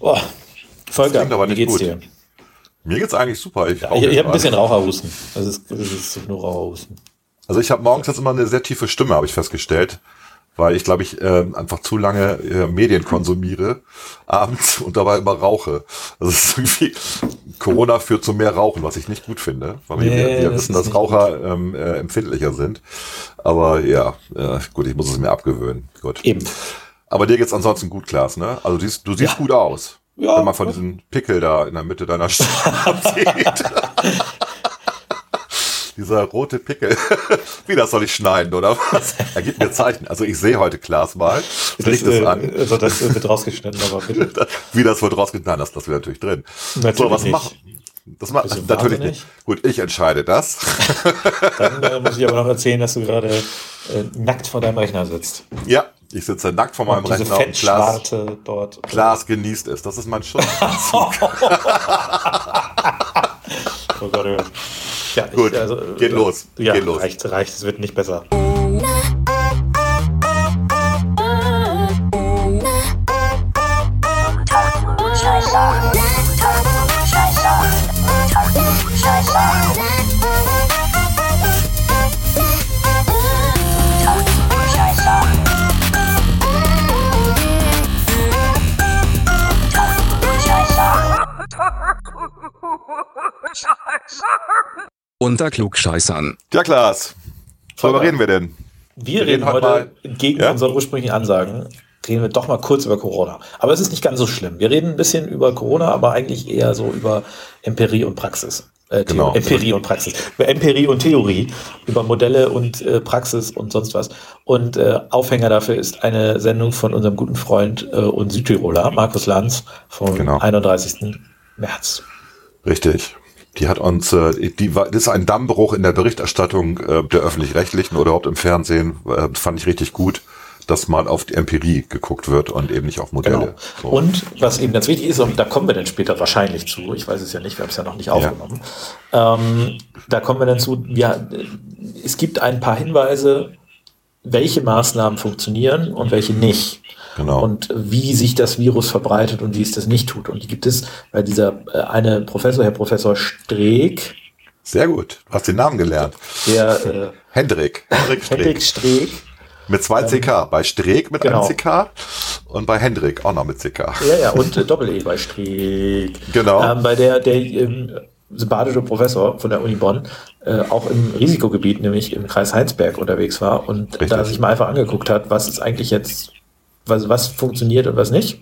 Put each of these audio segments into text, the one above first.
oh, Volker, klingt aber wie nicht geht's gut. dir? Mir geht's eigentlich super. Ich, Ja, ich ich habe ein bisschen. Raucherhusten. Das ist, das ist nur Raucherhusten. Also ich habe morgens jetzt immer eine sehr tiefe Stimme, habe ich festgestellt, weil ich glaube ich äh, einfach zu lange äh, Medien konsumiere abends und dabei immer rauche. Also es ist irgendwie Corona führt zu mehr Rauchen, was ich nicht gut finde, weil wir, Nee, wir das wissen, dass Raucher ähm, äh, empfindlicher sind. Aber ja, äh, gut, ich muss es mir abgewöhnen. Gut. Eben. Aber dir geht's ansonsten gut, Klaas, ne? Also du siehst, du siehst Ja. gut aus. Ja. Wenn man von diesem Pickel da in der Mitte deiner Stirn sieht. Dieser rote Pickel. Wie das soll ich schneiden, oder was? Er gibt mir Zeichen. Also ich sehe heute Klaas mal. Das Licht äh, an. Also das wird rausgeschnitten, aber bitte. Wie das wird rausgetan, das das wäre natürlich drin. Natürlich so, was nicht. Das macht natürlich wahnsinnig? nicht. Gut, ich entscheide das. Dann äh, muss ich aber noch erzählen, dass du gerade äh, nackt vor deinem Rechner sitzt. ja, ich sitze nackt vor meinem Und Rechner und Fettschwarte dort. Klaas genießt es. Das ist mein Schutz. Oh Gott, oh Gott. Ja, Gut, ich, also, geht äh, los, Ja, geht los. reicht, reicht. Es wird nicht besser. Unter Klugscheißern. Ja, Klaas. Worüber reden wir denn? Wir Wir reden reden heute mal- entgegen Ja? unseren ursprünglichen Ansagen, reden wir doch mal kurz über Corona. Aber es ist nicht ganz so schlimm. Wir reden ein bisschen über Corona, aber eigentlich eher so über Empirie und Praxis. Äh, Genau. Empirie und Praxis. Über Empirie und Theorie, über Modelle und äh, Praxis und sonst was. Und äh, Aufhänger dafür ist eine Sendung von unserem guten Freund äh, und Südtiroler, Markus Lanz, vom Genau. 31. März. Richtig. Die hat uns, äh, die war, das ist ein Dammbruch in der Berichterstattung äh, der öffentlich-rechtlichen oder überhaupt im Fernsehen. Äh, fand ich richtig gut, dass mal auf die Empirie geguckt wird und eben nicht auf Modelle. Genau. So. Und was eben ganz wichtig ist, und da kommen wir dann später wahrscheinlich zu, ich weiß es ja nicht, wir haben es ja noch nicht aufgenommen, ähm, da kommen wir dann zu, ja, es gibt ein paar Hinweise, welche Maßnahmen funktionieren und welche nicht. Genau. Und wie sich das Virus verbreitet und wie es das nicht tut. Und die gibt es bei dieser äh, eine Professor, Herr Professor Streeck, Sehr gut. Du hast den Namen gelernt. der äh, Hendrik. Hendrik Streeck. Hendrik Streeck, Mit zwei CK. Bei Streeck mit genau. einem CK und bei Hendrik auch noch mit CK. Ja, ja, und äh, Doppel-E bei Streeck. Genau. Ähm, bei der, der ähm, sympathische Professor von der Uni Bonn äh, auch im Risikogebiet, nämlich im Kreis Heinsberg unterwegs war und Richtig. da sich mal einfach angeguckt hat, was ist eigentlich jetzt, was, was funktioniert und was nicht.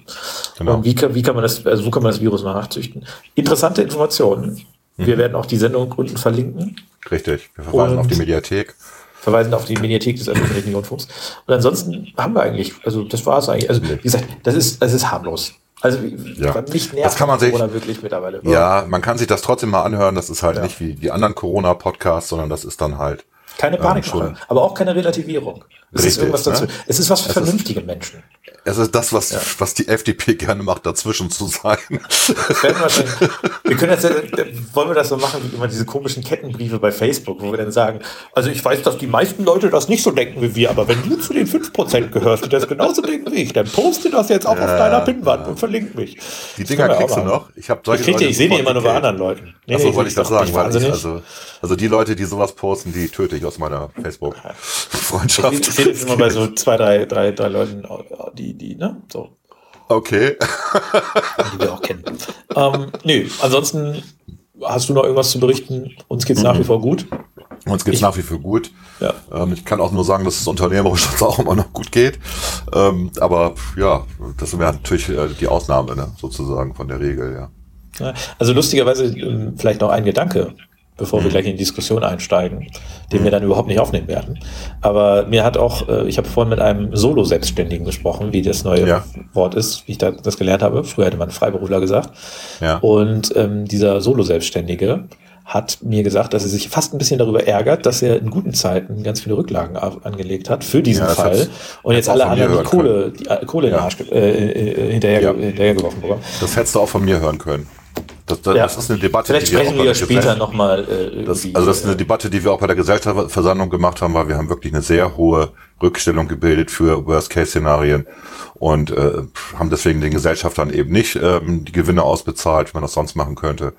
Genau. Und wie kann, wie kann man das, also wo kann man das Virus mal nachzüchten? Interessante Informationen. Mhm. Wir werden auch die Sendung unten verlinken Richtig. Wir verweisen Und- auf die Mediathek. verweisen auf die Mediathek des öffentlich-rechtlichen Rundfunks. Und ansonsten haben wir eigentlich, also das war es eigentlich. Also wie gesagt, das ist, das ist harmlos. Also Ja. mich nervt Das kann man sich- Corona wirklich mittlerweile. Ja, man kann sich das trotzdem mal anhören. Das ist halt Ja. nicht wie die anderen Corona-Podcasts, sondern das ist dann halt Keine Ähm, Panikmache, schon. aber auch keine Relativierung. Es ist Richtig, irgendwas dazu. ne? Es ist was für Es ist- vernünftige Menschen. Es ist das, was, was die FDP gerne macht, dazwischen zu sein. Das wir, können jetzt, äh, wollen wir das so machen wie immer diese komischen Kettenbriefe bei Facebook, wo wir dann sagen, also ich weiß, dass die meisten Leute das nicht so denken wie wir, aber wenn du zu den 5% gehörst, die das genauso denken wie ich, dann poste das jetzt auch auf deiner Pinnwand und verlink mich. Die Das Dinger kriegst du noch. Ich habe solche Ich, ich sehe die immer nur bei anderen Leuten. Nee, Achso, wollte ich das sagen. Weil ich, also, also die Leute, die sowas posten, die töte ich aus meiner Facebook-Freundschaft. ich sehe das immer bei so zwei, drei, drei, drei Leuten, die, die, ne, so, Okay. die wir auch kennen. ähm, nö, ansonsten hast du noch irgendwas zu berichten? Uns geht's nach wie vor gut. Uns geht's Ich- nach wie vor gut. Ja. Ähm, ich kann auch nur sagen, dass es unternehmerisch uns auch immer noch gut geht. Ähm, aber ja, das wäre natürlich äh, die Ausnahme, ne? sozusagen von der Regel, ja. Ja, Also lustigerweise ähm, vielleicht noch ein Gedanke, bevor Mhm. wir gleich in die Diskussion einsteigen, den wir dann überhaupt nicht aufnehmen werden. Aber mir hat auch, äh, ich habe vorhin mit einem Solo-Selbstständigen gesprochen, wie das neue Ja. Wort ist, wie ich da, das gelernt habe. Früher hätte man Freiberufler gesagt. Ja. Und ähm, dieser Solo-Selbstständige hat mir gesagt, dass er sich fast ein bisschen darüber ärgert, dass er in guten Zeiten ganz viele Rücklagen angelegt hat für diesen Ja, Fall und jetzt alle anderen die Kohle, die äh, Kohle in den. Arsch, ge- äh, äh, hinterher, hinterhergeworfen bekommen. Das hättest du auch von mir hören können. Das, das, Ja. das ist eine Debatte, Vielleicht die wir auch sprechen bei wir der später nochmal äh, Das, also das ist eine äh, Debatte, die wir auch bei der Gesellschaftsversammlung gemacht haben, weil wir haben wirklich eine sehr hohe Rückstellung gebildet für Worst-Case-Szenarien und äh, haben deswegen den Gesellschaftern eben nicht ähm, die Gewinne ausbezahlt, wie man das sonst machen könnte,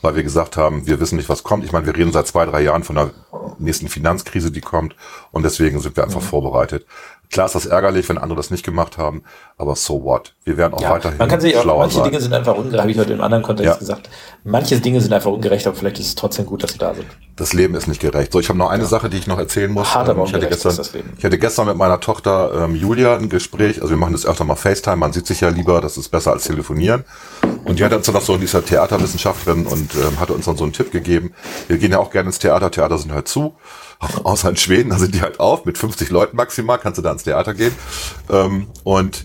weil wir gesagt haben, wir wissen nicht, was kommt. Ich meine, wir reden seit zwei, drei Jahren von der nächsten Finanzkrise, die kommt und deswegen sind wir einfach Mhm. vorbereitet. Klar ist das ärgerlich, wenn andere das nicht gemacht haben, aber so what? Wir werden auch ja, weiterhin man kann sich auch, manche sein. Dinge sind einfach ungerecht, habe ich heute im anderen Kontext Ja. gesagt. Manche Dinge sind einfach ungerecht, aber vielleicht ist es trotzdem gut, dass sie da sind. Das Leben ist nicht gerecht. So, ich habe noch eine Sache, die ich noch erzählen muss. Hart, aber Ähm, ich, hatte gestern, ich hatte gestern mit meiner Tochter ähm, Julia ein Gespräch. Also wir machen das öfter mal FaceTime. Man sieht sich ja lieber. Das ist besser als telefonieren. Und die hat uns dann noch so, die ist ja Theaterwissenschaftlerin und ähm, hatte uns dann so einen Tipp gegeben. Wir gehen ja auch gerne ins Theater. Theater sind halt zu. Außer in Schweden, da sind die halt auf. Mit 50 Leuten maximal kannst du da ins Theater gehen. Ähm, und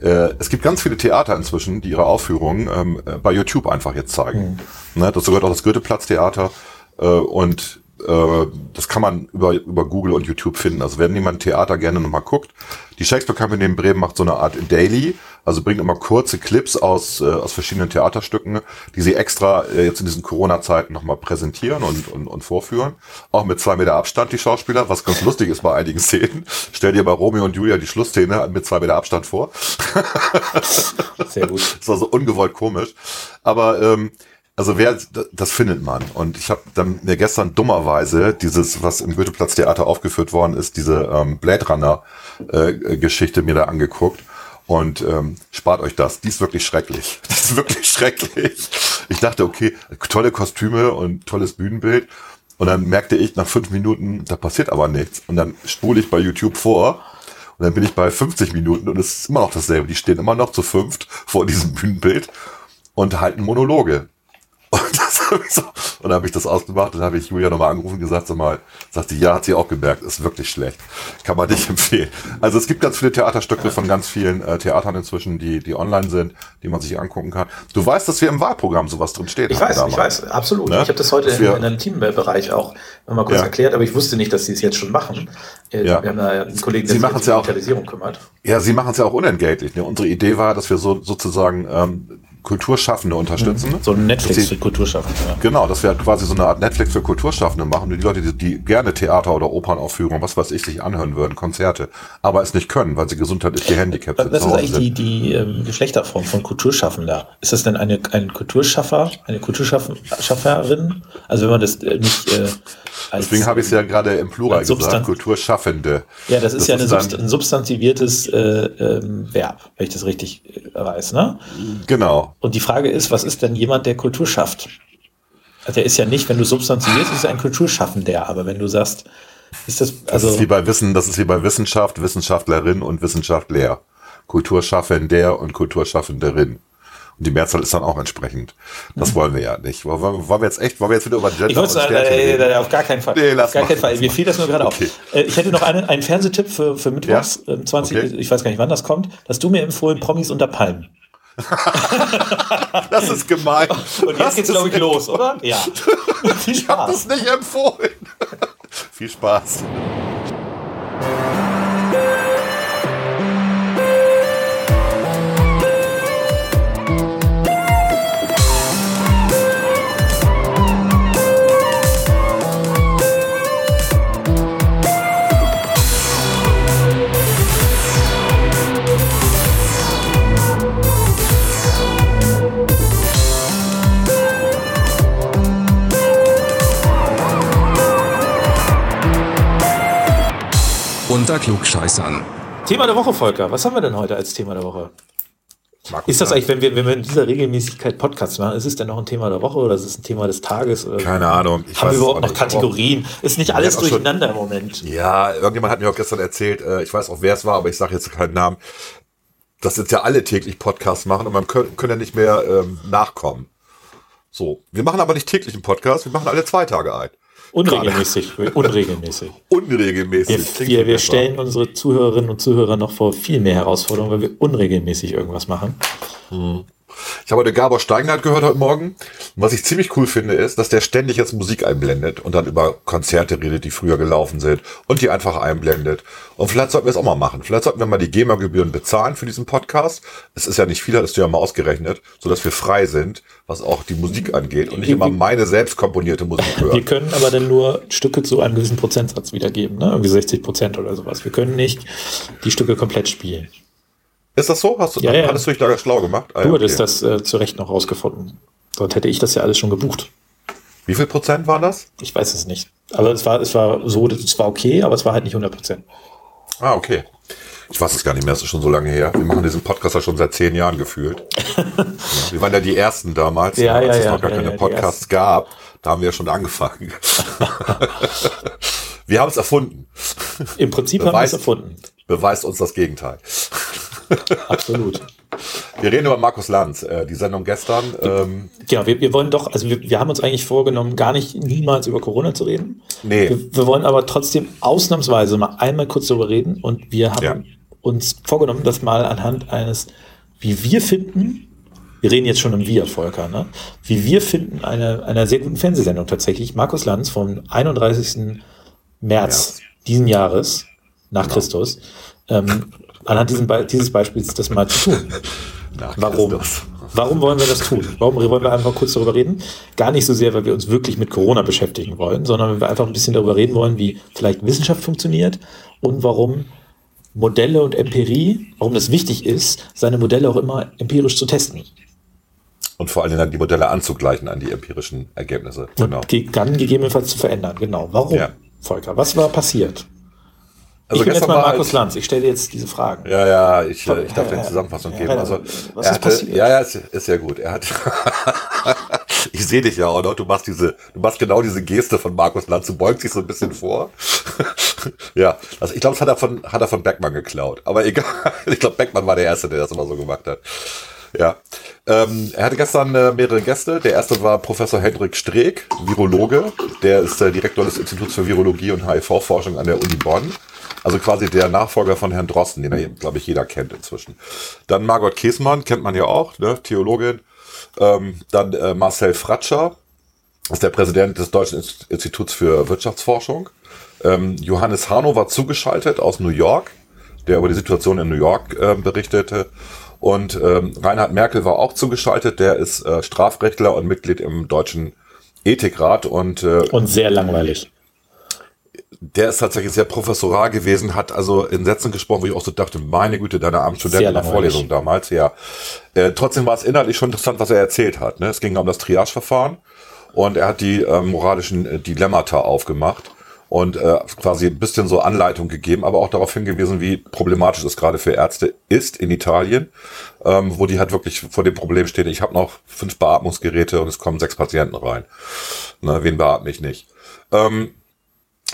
äh, es gibt ganz viele Theater inzwischen, die ihre Aufführungen ähm, äh, bei YouTube einfach jetzt zeigen. Ne, das gehört auch das Goethe-Platz-Theater äh, und äh, das kann man über, über Google und YouTube finden. Also wenn jemand Theater gerne nochmal guckt, die Shakespeare Company in Bremen macht so eine Art Daily, also bringt immer kurze Clips aus, äh, aus verschiedenen Theaterstücken, die sie extra äh, jetzt in diesen Corona-Zeiten nochmal präsentieren und, und, und vorführen. Auch mit zwei Meter Abstand, die Schauspieler, was ganz lustig ist bei einigen Szenen. Stell dir bei Romeo und Julia die Schlussszene mit zwei Meter Abstand vor. Sehr gut. Das war so ungewollt komisch. Aber ähm, also wer das findet man. Und ich habe dann mir gestern dummerweise dieses, was im Goetheplatz-Theater aufgeführt worden ist, diese ähm, Blade Runner-Geschichte mir da angeguckt. Und ähm, spart euch das. Die ist wirklich schrecklich. Die ist wirklich schrecklich. Ich dachte, okay, tolle Kostüme und tolles Bühnenbild. Und dann merkte ich nach fünf Minuten, da passiert aber nichts. Und dann spule ich bei YouTube vor. Und dann bin ich bei 50 Minuten und es ist immer noch dasselbe. Die stehen immer noch zu fünft vor diesem Bühnenbild und halten Monologe. Und, das hab ich so, und dann habe ich das ausgemacht und habe ich Julia nochmal angerufen und gesagt, sag mal, sagt sie, ja, hat sie auch gemerkt, ist wirklich schlecht. Kann man nicht empfehlen. Also es gibt ganz viele Theaterstücke von ganz vielen äh, Theatern inzwischen, die, die online sind, die man sich angucken kann. Du weißt, dass wir im Wahlprogramm sowas drin steht. Ich weiß, ich weiß, absolut. Ne? Ich habe das heute in, in einem Teambereich auch mal kurz Ja. erklärt, aber ich wusste nicht, dass sie es jetzt schon machen. Äh, Ja. Wir haben da einen Kollegen, Sie der sich machen's um ja auch- Digitalisierung kümmert. Ja, sie machen es ja auch unentgeltlich. Ne? Unsere Idee war, dass wir so sozusagen ähm, Kulturschaffende unterstützen. So ein Netflix sie- für Kulturschaffende. Ja. Genau, dass wir quasi so eine Art Netflix für Kulturschaffende machen. Die Leute, die, die gerne Theater- oder Opernaufführungen, was weiß ich, sich anhören würden, Konzerte, aber es nicht können, weil sie gesundheitlich gehandicapt sind. Zu ist eigentlich sind. die, die ähm, Geschlechterform von Kulturschaffender? Ist das denn eine, ein Kulturschaffer, eine Kulturschafferin? Also wenn man das äh, nicht äh, Deswegen habe ich es ja gerade im Plural gesagt, Substan- Kulturschaffende. Ja, das ist ja eine dann- Subst ein substantiviertes äh, ähm, Verb, wenn ich das richtig äh, weiß. Ne? Genau. Und die Frage ist, was ist denn jemand, der Kultur schafft? Also der ist ja nicht, wenn du substantivierst, ist er ein Kulturschaffender. Aber wenn du sagst, ist das, Das also ist wie bei Wissen, das ist wie bei Wissenschaft, Wissenschaftlerin und Wissenschaftler. Kulturschaffender und Kulturschaffenderin. Und die Mehrzahl ist dann auch entsprechend. Das wollen wir ja nicht. Wollen wir, wollen wir jetzt echt, wollen wir jetzt wieder über Gender ich und sagen, äh, äh, auf gar keinen Fall. Nee, lass auf gar mal. keinen Fall. Mir fiel das nur gerade Okay. auf. Äh, ich hätte noch einen, einen Fernsehtipp für, für Mittwochs, Ja? ähm, 20, Okay. ich weiß gar nicht, wann das kommt. Hast du mir empfohlen, Promis unter Palmen. Das ist gemein. Und jetzt geht's, glaube ich, los, oder? Ja. Viel Ich habe Spaß. das nicht empfohlen. Viel Spaß. Unter Klugscheißern. Thema der Woche, Volker. Was haben wir denn heute als Thema der Woche? Markus, Ist das eigentlich, wenn wir, wenn wir in dieser Regelmäßigkeit Podcasts machen, ist es denn noch ein Thema der Woche oder ist es ein Thema des Tages? Oder Keine Ahnung. Ich haben wir überhaupt noch Kategorien? Ist nicht alles auch schon- durcheinander im Moment. Ja, irgendjemand hat mir auch gestern erzählt, äh, ich weiß auch, wer es war, aber ich sage jetzt keinen Namen, dass jetzt ja alle täglich Podcasts machen und man können, können ja nicht mehr ähm, nachkommen. So, wir machen aber nicht täglich einen Podcast, wir machen alle zwei Tage ein. Unregelmäßig. Unregelmäßig. Unregelmäßig. Wir, wir, wir stellen unsere Zuhörerinnen und Zuhörer noch vor viel mehr Herausforderungen, weil wir unregelmäßig irgendwas machen. Ich habe heute Gabor Steingart gehört heute Morgen. Und was ich ziemlich cool finde, ist, dass der ständig jetzt Musik einblendet und dann über Konzerte redet, die früher gelaufen sind und die einfach einblendet. Und vielleicht sollten wir es auch mal machen. Vielleicht sollten wir mal die GEMA-Gebühren bezahlen für diesen Podcast. Es ist ja nicht viel, hast du ja mal ausgerechnet, sodass wir frei sind, was auch die Musik angeht und nicht immer meine selbst komponierte Musik hören. Wir können aber dann nur Stücke zu einem gewissen Prozentsatz wiedergeben, ne? irgendwie 60 Prozent oder sowas. Wir können nicht die Stücke komplett spielen. Ist das so? Hast du, Ja, ja. Hattest du dich da schlau gemacht? Ah, Du ja, hattest okay. das äh, zu Recht noch rausgefunden. Sonst hätte ich das ja alles schon gebucht. Wie viel Prozent waren das? Ich weiß es nicht. Aber es war, es war so, es war okay, aber es war halt nicht 100 Prozent. Ah, okay. Ich weiß es gar nicht mehr, es ist schon so lange her. Wir machen diesen Podcast ja schon seit zehn Jahren gefühlt. ja, wir waren ja die Ersten damals, Ja, als ja, es ja, noch gar keine Podcasts gab. Da haben wir ja schon angefangen. wir haben es erfunden. Im Prinzip haben wir es Beweist- erfunden. Beweist uns das Gegenteil. Absolut. Wir reden über Markus Lanz. Äh, die Sendung gestern. Ähm, Genau, wir, wir wollen doch, also wir, wir haben uns eigentlich vorgenommen, gar nicht niemals über Corona zu reden. Nee. Wir, wir wollen aber trotzdem ausnahmsweise mal einmal kurz darüber reden und wir haben Ja. uns vorgenommen, das mal anhand eines, wie wir finden, wir reden jetzt schon im Wir, Volker, ne? wie wir finden, einer einer sehr guten Fernsehsendung tatsächlich, Markus Lanz vom 31. März diesen Jahres nach Genau. Christus, ähm, anhand Be dieses Beispiels das mal zu tun. Warum? Warum wollen wir das tun? Warum wollen wir einfach kurz darüber reden? Gar nicht so sehr, weil wir uns wirklich mit Corona beschäftigen wollen, sondern weil wir einfach ein bisschen darüber reden wollen, wie vielleicht Wissenschaft funktioniert und warum Modelle und Empirie, warum das wichtig ist, seine Modelle auch immer empirisch zu testen. Und vor allem dann die Modelle anzugleichen an die empirischen Ergebnisse. Genau. Und dann gegebenenfalls zu verändern. Genau. Warum, Ja. Volker? Was war passiert? Also ich bin jetzt mal Markus Lanz. Ich stelle dir jetzt diese Fragen. Ja, ja, ich, äh, ich darf Ja, dir eine. Zusammenfassung Ja, geben. ja, Also, was ist hatte, passiert? ja, ja, ist, ist ja gut. Er hat, ich sehe dich ja auch noch. Du machst diese, du machst genau diese Geste von Markus Lanz. Du beugst dich so ein bisschen vor. ja, also ich glaube, das hat er von, hat er von Beckmann geklaut. Aber egal. Ich glaube, Beckmann war der Erste, der das immer so gemacht hat. Ja. Ähm, er hatte gestern äh, mehrere Gäste. Der erste war Professor Hendrik Streeck, Virologe. Der ist der Direktor des Instituts für Virologie und HIV-Forschung an der Uni Bonn. Also quasi der Nachfolger von Herrn Drosten, den er, glaube ich, jeder kennt inzwischen. Dann Margot Käßmann, kennt man ja auch, ne? Theologin. Ähm, dann äh, Marcel Fratscher, ist der Präsident des Deutschen Inst- Instituts für Wirtschaftsforschung. Ähm, Johannes Hano war zugeschaltet aus New York, der über die Situation in New York äh, berichtete. Und ähm, Reinhard Merkel war auch zugeschaltet, der ist äh, Strafrechtler und Mitglied im Deutschen Ethikrat und äh, Und sehr langweilig. Der ist tatsächlich sehr professoral gewesen, hat also in Sätzen gesprochen, wo ich auch so dachte, meine Güte, deine armen Studenten Sehr in der. Vorlesung damals, ja. Äh, trotzdem war es inhaltlich schon interessant, was er erzählt hat. Ne? Es ging um das Triage-Verfahren und er hat die äh, moralischen Dilemmata aufgemacht und äh, quasi ein bisschen so Anleitung gegeben, aber auch darauf hingewiesen, wie problematisch es gerade für Ärzte ist in Italien, ähm, wo die halt wirklich vor dem Problem stehen, ich habe noch fünf Beatmungsgeräte und es kommen sechs Patienten rein. Na, wen beatme ich nicht? Ähm,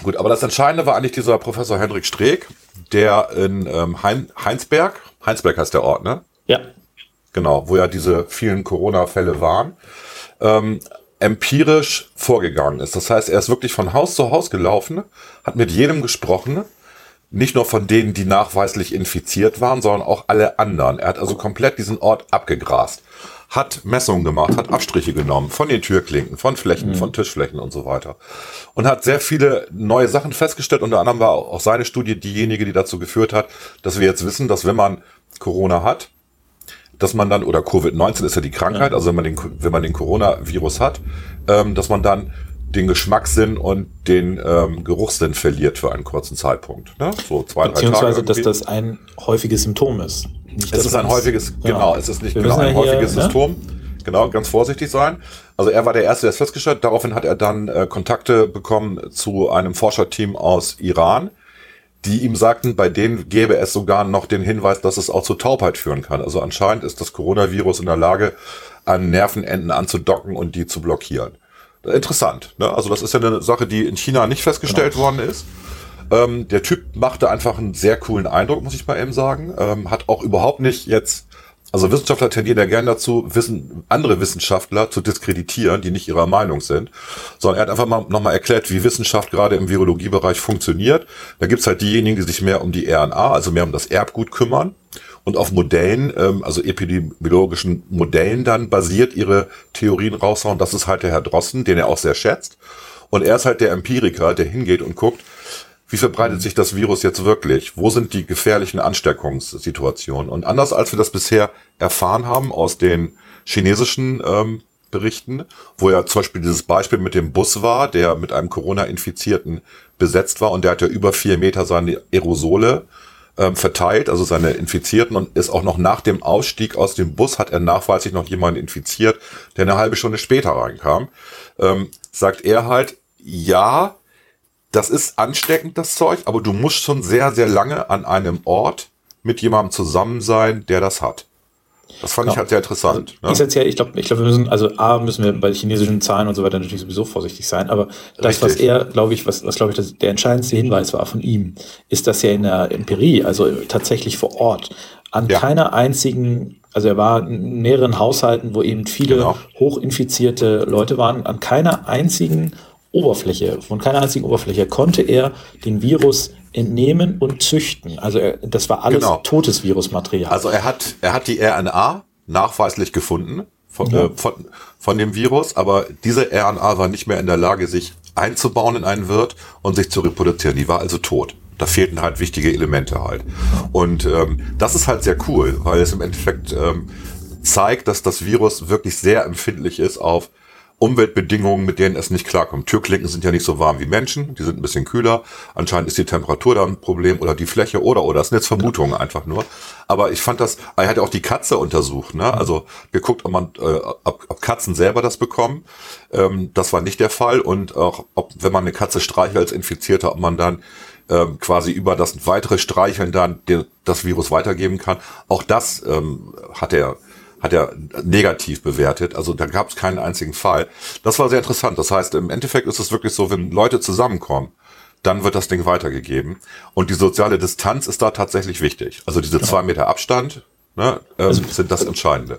Gut, aber das Entscheidende war eigentlich dieser Professor Hendrik Streeck, der in ähm, hein Heinsberg, Heinsberg heißt der Ort, ne? Ja. Genau, wo ja diese vielen Corona-Fälle waren, ähm, empirisch vorgegangen ist. Das heißt, er ist wirklich von Haus zu Haus gelaufen, hat mit jedem gesprochen, nicht nur von denen, die nachweislich infiziert waren, sondern auch alle anderen. Er hat also komplett diesen Ort abgegrast, hat Messungen gemacht, hat Abstriche genommen von den Türklinken, von Flächen, von Tischflächen und so weiter. Und hat sehr viele neue Sachen festgestellt. Unter anderem war auch seine Studie diejenige, die dazu geführt hat, dass wir jetzt wissen, dass wenn man Corona hat, dass man dann, oder Covid-19 ist ja die Krankheit, also wenn man den, wenn man den Coronavirus hat, ähm, dass man dann den Geschmackssinn und den ähm, Geruchssinn verliert für einen kurzen Zeitpunkt. Ne? So zwei, drei Tage. Beziehungsweise, dass irgendwie. das ein häufiges Symptom ist. Nicht, Es dass ist ein häufiges, Ja. genau, es ist nicht Wir genau ein ja hier, häufiges ne? Symptom. Genau, ganz vorsichtig sein. Also er war der Erste, der es festgestellt hat. Daraufhin hat er dann äh, Kontakte bekommen zu einem Forscherteam aus Iran, die ihm sagten, bei denen gäbe es sogar noch den Hinweis, dass es auch zu Taubheit führen kann. Also anscheinend ist das Coronavirus in der Lage, an Nervenenden anzudocken und die zu blockieren. Interessant. Ne? Also das ist ja eine Sache, die in China nicht festgestellt worden ist. Ähm, der Typ machte einfach einen sehr coolen Eindruck, muss ich mal eben sagen. Ähm, hat auch überhaupt nicht jetzt, also Wissenschaftler tendieren ja gern dazu, wissen, andere Wissenschaftler zu diskreditieren, die nicht ihrer Meinung sind, sondern er hat einfach mal nochmal erklärt, wie Wissenschaft gerade im Virologiebereich funktioniert. Da gibt's halt diejenigen, die sich mehr um die RNA, also mehr um das Erbgut kümmern. Und auf Modellen, ähm, also epidemiologischen Modellen dann basiert ihre Theorien raushauen. Das ist halt der Herr Drossen, den er auch sehr schätzt. Und er ist halt der Empiriker, der hingeht und guckt, wie verbreitet sich das Virus jetzt wirklich? Wo sind die gefährlichen Ansteckungssituationen? Und anders als wir das bisher erfahren haben aus den chinesischen ähm, Berichten, wo ja zum Beispiel dieses Beispiel mit dem Bus war, der mit einem Corona-Infizierten besetzt war und der hat ja über vier Meter seine Aerosole ähm, verteilt, also seine Infizierten und ist auch noch nach dem Ausstieg aus dem Bus hat er nachweislich noch jemanden infiziert, der eine halbe Stunde später reinkam. Ähm, sagt er halt, ja, das ist ansteckend, das Zeug, aber du musst schon sehr, sehr lange an einem Ort mit jemandem zusammen sein, der das hat. Das fand genau. ich halt sehr interessant. Also, ne? Essentiell, ich glaube, ich glaube, wir müssen, also A, müssen wir bei chinesischen Zahlen und so weiter natürlich sowieso vorsichtig sein, aber das, Richtig. was er, glaube ich, was, was glaube ich, das, der entscheidendste Hinweis war von ihm, ist, dass er in der Empirie, also tatsächlich vor Ort, an ja. keiner einzigen also er war in mehreren Haushalten, wo eben viele genau. hochinfizierte Leute waren. An keiner einzigen Oberfläche, von keiner einzigen Oberfläche konnte er den Virus entnehmen und züchten. Also er, das war alles genau. totes Virusmaterial. Also er hat, er hat die RNA nachweislich gefunden von, ja. äh, von, von dem Virus, aber diese RNA war nicht mehr in der Lage, sich einzubauen in einen Wirt und sich zu reproduzieren. Die war also tot. Da fehlten halt wichtige Elemente halt. Und ähm, das ist halt sehr cool, weil es im Endeffekt ähm, zeigt, dass das Virus wirklich sehr empfindlich ist auf Umweltbedingungen, mit denen es nicht klarkommt. Türklinken sind ja nicht so warm wie Menschen, die sind ein bisschen kühler. Anscheinend ist die Temperatur da ein Problem oder die Fläche oder oder. Das sind jetzt Vermutungen einfach nur. Aber ich fand das, er hat ja auch die Katze untersucht, ne? Also geguckt, ob man, äh, ob, ob Katzen selber das bekommen. Ähm, das war nicht der Fall. Und auch, ob, wenn man eine Katze streichelt als Infizierter, ob man dann ähm, quasi über das weitere Streicheln dann das Virus weitergeben kann. Auch das ähm, hat er hat er negativ bewertet. Also da gab es keinen einzigen Fall. Das war sehr interessant. Das heißt, im Endeffekt ist es wirklich so, wenn Leute zusammenkommen, dann wird das Ding weitergegeben. Und die soziale Distanz ist da tatsächlich wichtig. Also diese zwei Meter Abstand ne, ähm, also, sind das Entscheidende.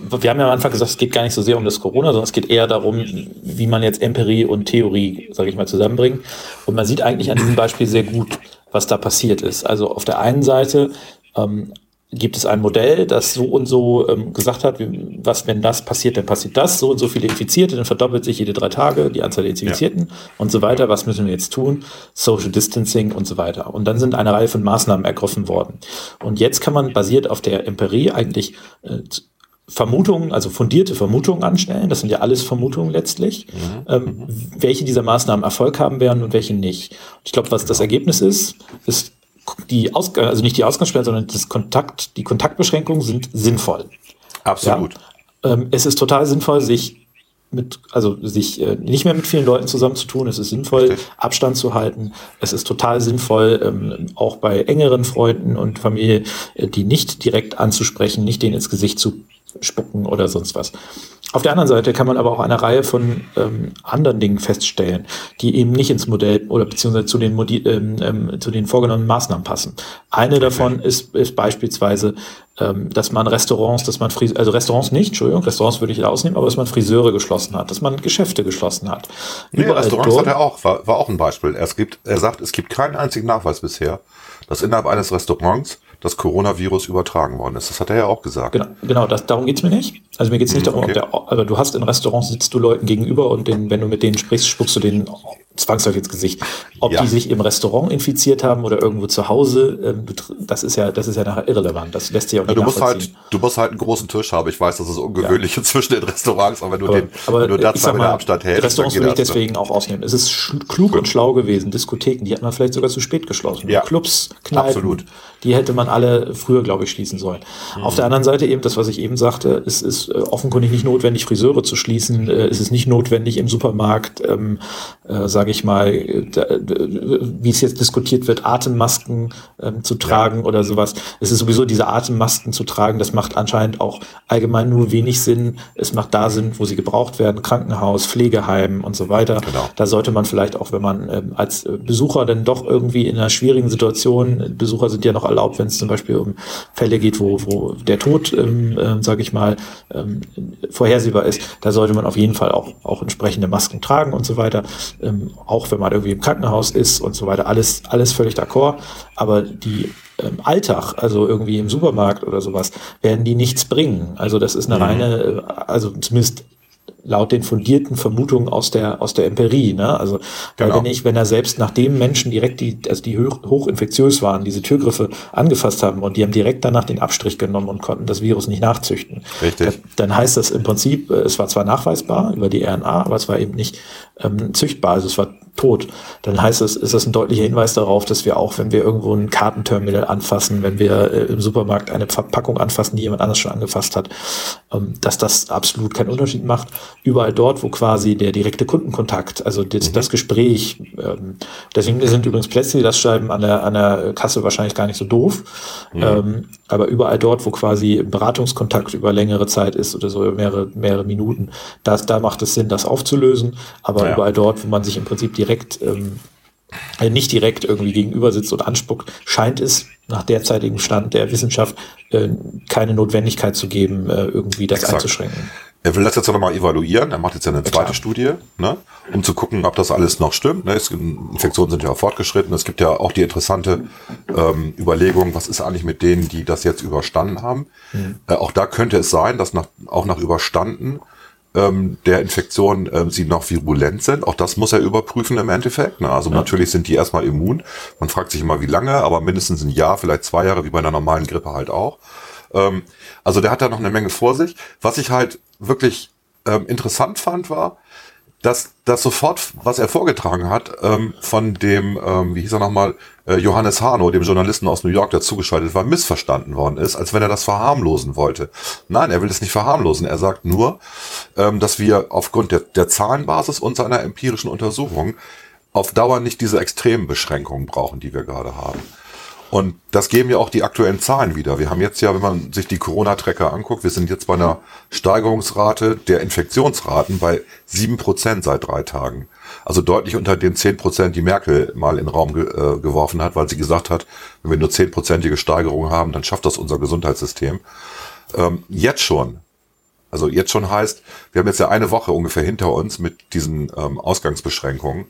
Wir haben ja am Anfang gesagt, es geht gar nicht so sehr um das Corona, sondern es geht eher darum, wie man jetzt Empirie und Theorie, sage ich mal, zusammenbringt. Und man sieht eigentlich an diesem Beispiel sehr gut, was da passiert ist. Also auf der einen Seite ähm, gibt es ein Modell, das so und so ähm, gesagt hat, wie, was, wenn das passiert, dann passiert das, so und so viele Infizierte, dann verdoppelt sich jede drei Tage die Anzahl der Infizierten ja. und so weiter. Was müssen wir jetzt tun? Social Distancing und so weiter. Und dann sind eine Reihe von Maßnahmen ergriffen worden. Und jetzt kann man basiert auf der Empirie eigentlich äh, Vermutungen, also fundierte Vermutungen anstellen. Das sind ja alles Vermutungen letztlich, mhm. ähm, mhm. welche dieser Maßnahmen Erfolg haben werden und welche nicht. Ich glaube, was das Ergebnis ist, ist die Ausgang, also nicht die Ausgangssperren, sondern das Kontakt, die Kontaktbeschränkungen sind sinnvoll. Absolut. Ja? Ähm, es ist total sinnvoll, sich mit, also sich äh, nicht mehr mit vielen Leuten zusammenzutun. Es ist sinnvoll, Richtig. Abstand zu halten. Es ist total sinnvoll, ähm, auch bei engeren Freunden und Familie, äh, die nicht direkt anzusprechen, nicht denen ins Gesicht zu spucken oder sonst was. Auf der anderen Seite kann man aber auch eine Reihe von ähm, anderen Dingen feststellen, die eben nicht ins Modell oder beziehungsweise zu den, Modi ähm, ähm, zu den vorgenommenen Maßnahmen passen. Eine davon ist, ist beispielsweise, ähm, dass man Restaurants, dass man Frise also Restaurants nicht, Entschuldigung, Restaurants würde ich ausnehmen, aber dass man Friseure geschlossen hat, dass man Geschäfte geschlossen hat. Nee, Restaurants hat er auch, war, war auch ein Beispiel. Er, gibt, er sagt, es gibt keinen einzigen Nachweis bisher, dass innerhalb eines Restaurants das Coronavirus übertragen worden ist. Das hat er ja auch gesagt. Genau, genau das, darum geht's mir nicht. Also mir geht's nicht hm, okay. darum, der, also du hast in Restaurants sitzt du Leuten gegenüber und den, wenn du mit denen sprichst, spuckst du denen zwangsläufig ins Gesicht. Ob ja. die sich im Restaurant infiziert haben oder irgendwo zu Hause, ähm, das ist ja, das ist ja nachher irrelevant. Das lässt sich auch nicht ja, du musst halt, du musst halt einen großen Tisch haben. Ich weiß, das ist ungewöhnlich ja. inzwischen in Restaurants, aber wenn du aber, den, aber wenn du da zwei Meter Abstand hältst, Restaurants würde ich ne? deswegen auch ausnehmen. Es ist klug Gut. und schlau gewesen. Diskotheken, die hat man vielleicht sogar zu spät geschlossen. Ja. Clubs, Kneipen, Absolut. die hätte man alle früher, glaube ich, schließen sollen. Mhm. Auf der anderen Seite eben das, was ich eben sagte, es ist äh, offenkundig nicht notwendig, Friseure zu schließen. Äh, es ist nicht notwendig, im Supermarkt, ähm, äh, sage ich mal, wie es jetzt diskutiert wird, Atemmasken ähm, zu tragen ja. oder sowas. Es ist sowieso diese Atemmasken zu tragen, das macht anscheinend auch allgemein nur wenig Sinn. Es macht da Sinn, wo sie gebraucht werden, Krankenhaus, Pflegeheim und so weiter. Genau. Da sollte man vielleicht auch, wenn man ähm, als Besucher dann doch irgendwie in einer schwierigen Situation, Besucher sind ja noch erlaubt, wenn es zum Beispiel um Fälle geht, wo, wo der Tod, ähm, äh, sage ich mal, ähm, vorhersehbar ist, da sollte man auf jeden Fall auch, auch entsprechende Masken tragen und so weiter. Ähm, auch wenn man irgendwie im Krankenhaus ist und so weiter, alles, alles völlig d'accord. Aber die ähm, Alltag, also irgendwie im Supermarkt oder sowas, werden die nichts bringen. Also das ist eine mhm. reine, äh, also zumindest laut den fundierten Vermutungen aus der aus der Empirie. Ne? Also genau. wenn ich, wenn er selbst nachdem Menschen direkt die, also die hoch, hochinfektiös waren, diese Türgriffe angefasst haben und die haben direkt danach den Abstrich genommen und konnten das Virus nicht nachzüchten. Richtig. Dann heißt das im Prinzip, äh, es war zwar nachweisbar über die RNA, aber es war eben nicht ähm, züchtbar. Also es war tot. Dann heißt es, ist das ein deutlicher Hinweis darauf, dass wir auch, wenn wir irgendwo ein Kartenterminal anfassen, wenn wir äh, im Supermarkt eine Verpackung anfassen, die jemand anders schon angefasst hat, ähm, dass das absolut keinen Unterschied macht. Überall dort, wo quasi der direkte Kundenkontakt, also das, mhm. das Gespräch, ähm, deswegen sind übrigens Plexiglasscheiben an der, an der Kasse wahrscheinlich gar nicht so doof, mhm. ähm, aber überall dort, wo quasi Beratungskontakt über längere Zeit ist oder so mehrere, mehrere Minuten, das, da macht es Sinn, das aufzulösen, aber ja. überall dort, wo man sich im Prinzip direkt, ähm, äh, nicht direkt irgendwie gegenüber sitzt und anspuckt, scheint es nach derzeitigem Stand der Wissenschaft äh, keine Notwendigkeit zu geben, äh, irgendwie das Exakt. einzuschränken. Er will das jetzt nochmal evaluieren. Er macht jetzt eine zweite ja, Studie, ne, um zu gucken, ob das alles noch stimmt. Ne. Infektionen sind ja fortgeschritten. Es gibt ja auch die interessante ähm, Überlegung, was ist eigentlich mit denen, die das jetzt überstanden haben. Mhm. Äh, auch da könnte es sein, dass nach, auch nach überstanden ähm, der Infektion ähm, sie noch virulent sind. Auch das muss er überprüfen im Endeffekt. Ne? Also ja. natürlich sind die erstmal immun. Man fragt sich immer, wie lange, aber mindestens ein Jahr, vielleicht zwei Jahre, wie bei einer normalen Grippe halt auch. Ähm, also der hat da noch eine Menge vor sich. Was ich halt wirklich ähm, interessant fand, war, dass das sofort, was er vorgetragen hat, ähm, von dem, ähm, wie hieß er nochmal, äh, Johannes Hano, dem Journalisten aus New York, der zugeschaltet war, missverstanden worden ist, als wenn er das verharmlosen wollte. Nein, er will es nicht verharmlosen. Er sagt nur, ähm, dass wir aufgrund der, der Zahlenbasis und seiner empirischen Untersuchung auf Dauer nicht diese extremen Beschränkungen brauchen, die wir gerade haben. Und das geben ja auch die aktuellen Zahlen wieder. Wir haben jetzt ja, wenn man sich die Corona-Tracker anguckt, wir sind jetzt bei einer Steigerungsrate der Infektionsraten bei sieben Prozent seit drei Tagen. Also deutlich unter den zehn Prozent, die Merkel mal in den Raum ge äh, geworfen hat, weil sie gesagt hat, wenn wir nur zehnprozentige Steigerungen haben, dann schafft das unser Gesundheitssystem. Ähm, jetzt schon. Also jetzt schon heißt, wir haben jetzt ja eine Woche ungefähr hinter uns mit diesen ähm, Ausgangsbeschränkungen.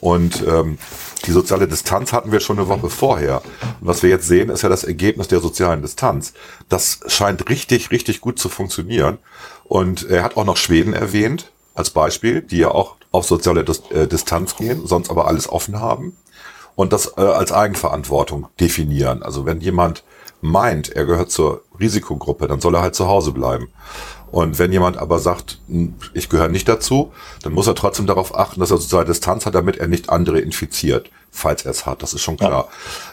Und ähm, die soziale Distanz hatten wir schon eine Woche vorher. Und was wir jetzt sehen, ist ja das Ergebnis der sozialen Distanz. Das scheint richtig, richtig gut zu funktionieren. Und er hat auch noch Schweden erwähnt, als Beispiel, die ja auch auf soziale äh, Distanz gehen, sonst aber alles offen haben. Und das äh, als Eigenverantwortung definieren. Also wenn jemand meint, er gehört zur Risikogruppe, dann soll er halt zu Hause bleiben. Und wenn jemand aber sagt, ich gehöre nicht dazu, dann muss er trotzdem darauf achten, dass er soziale Distanz hat, damit er nicht andere infiziert, falls er es hat. Das ist schon klar. Ja.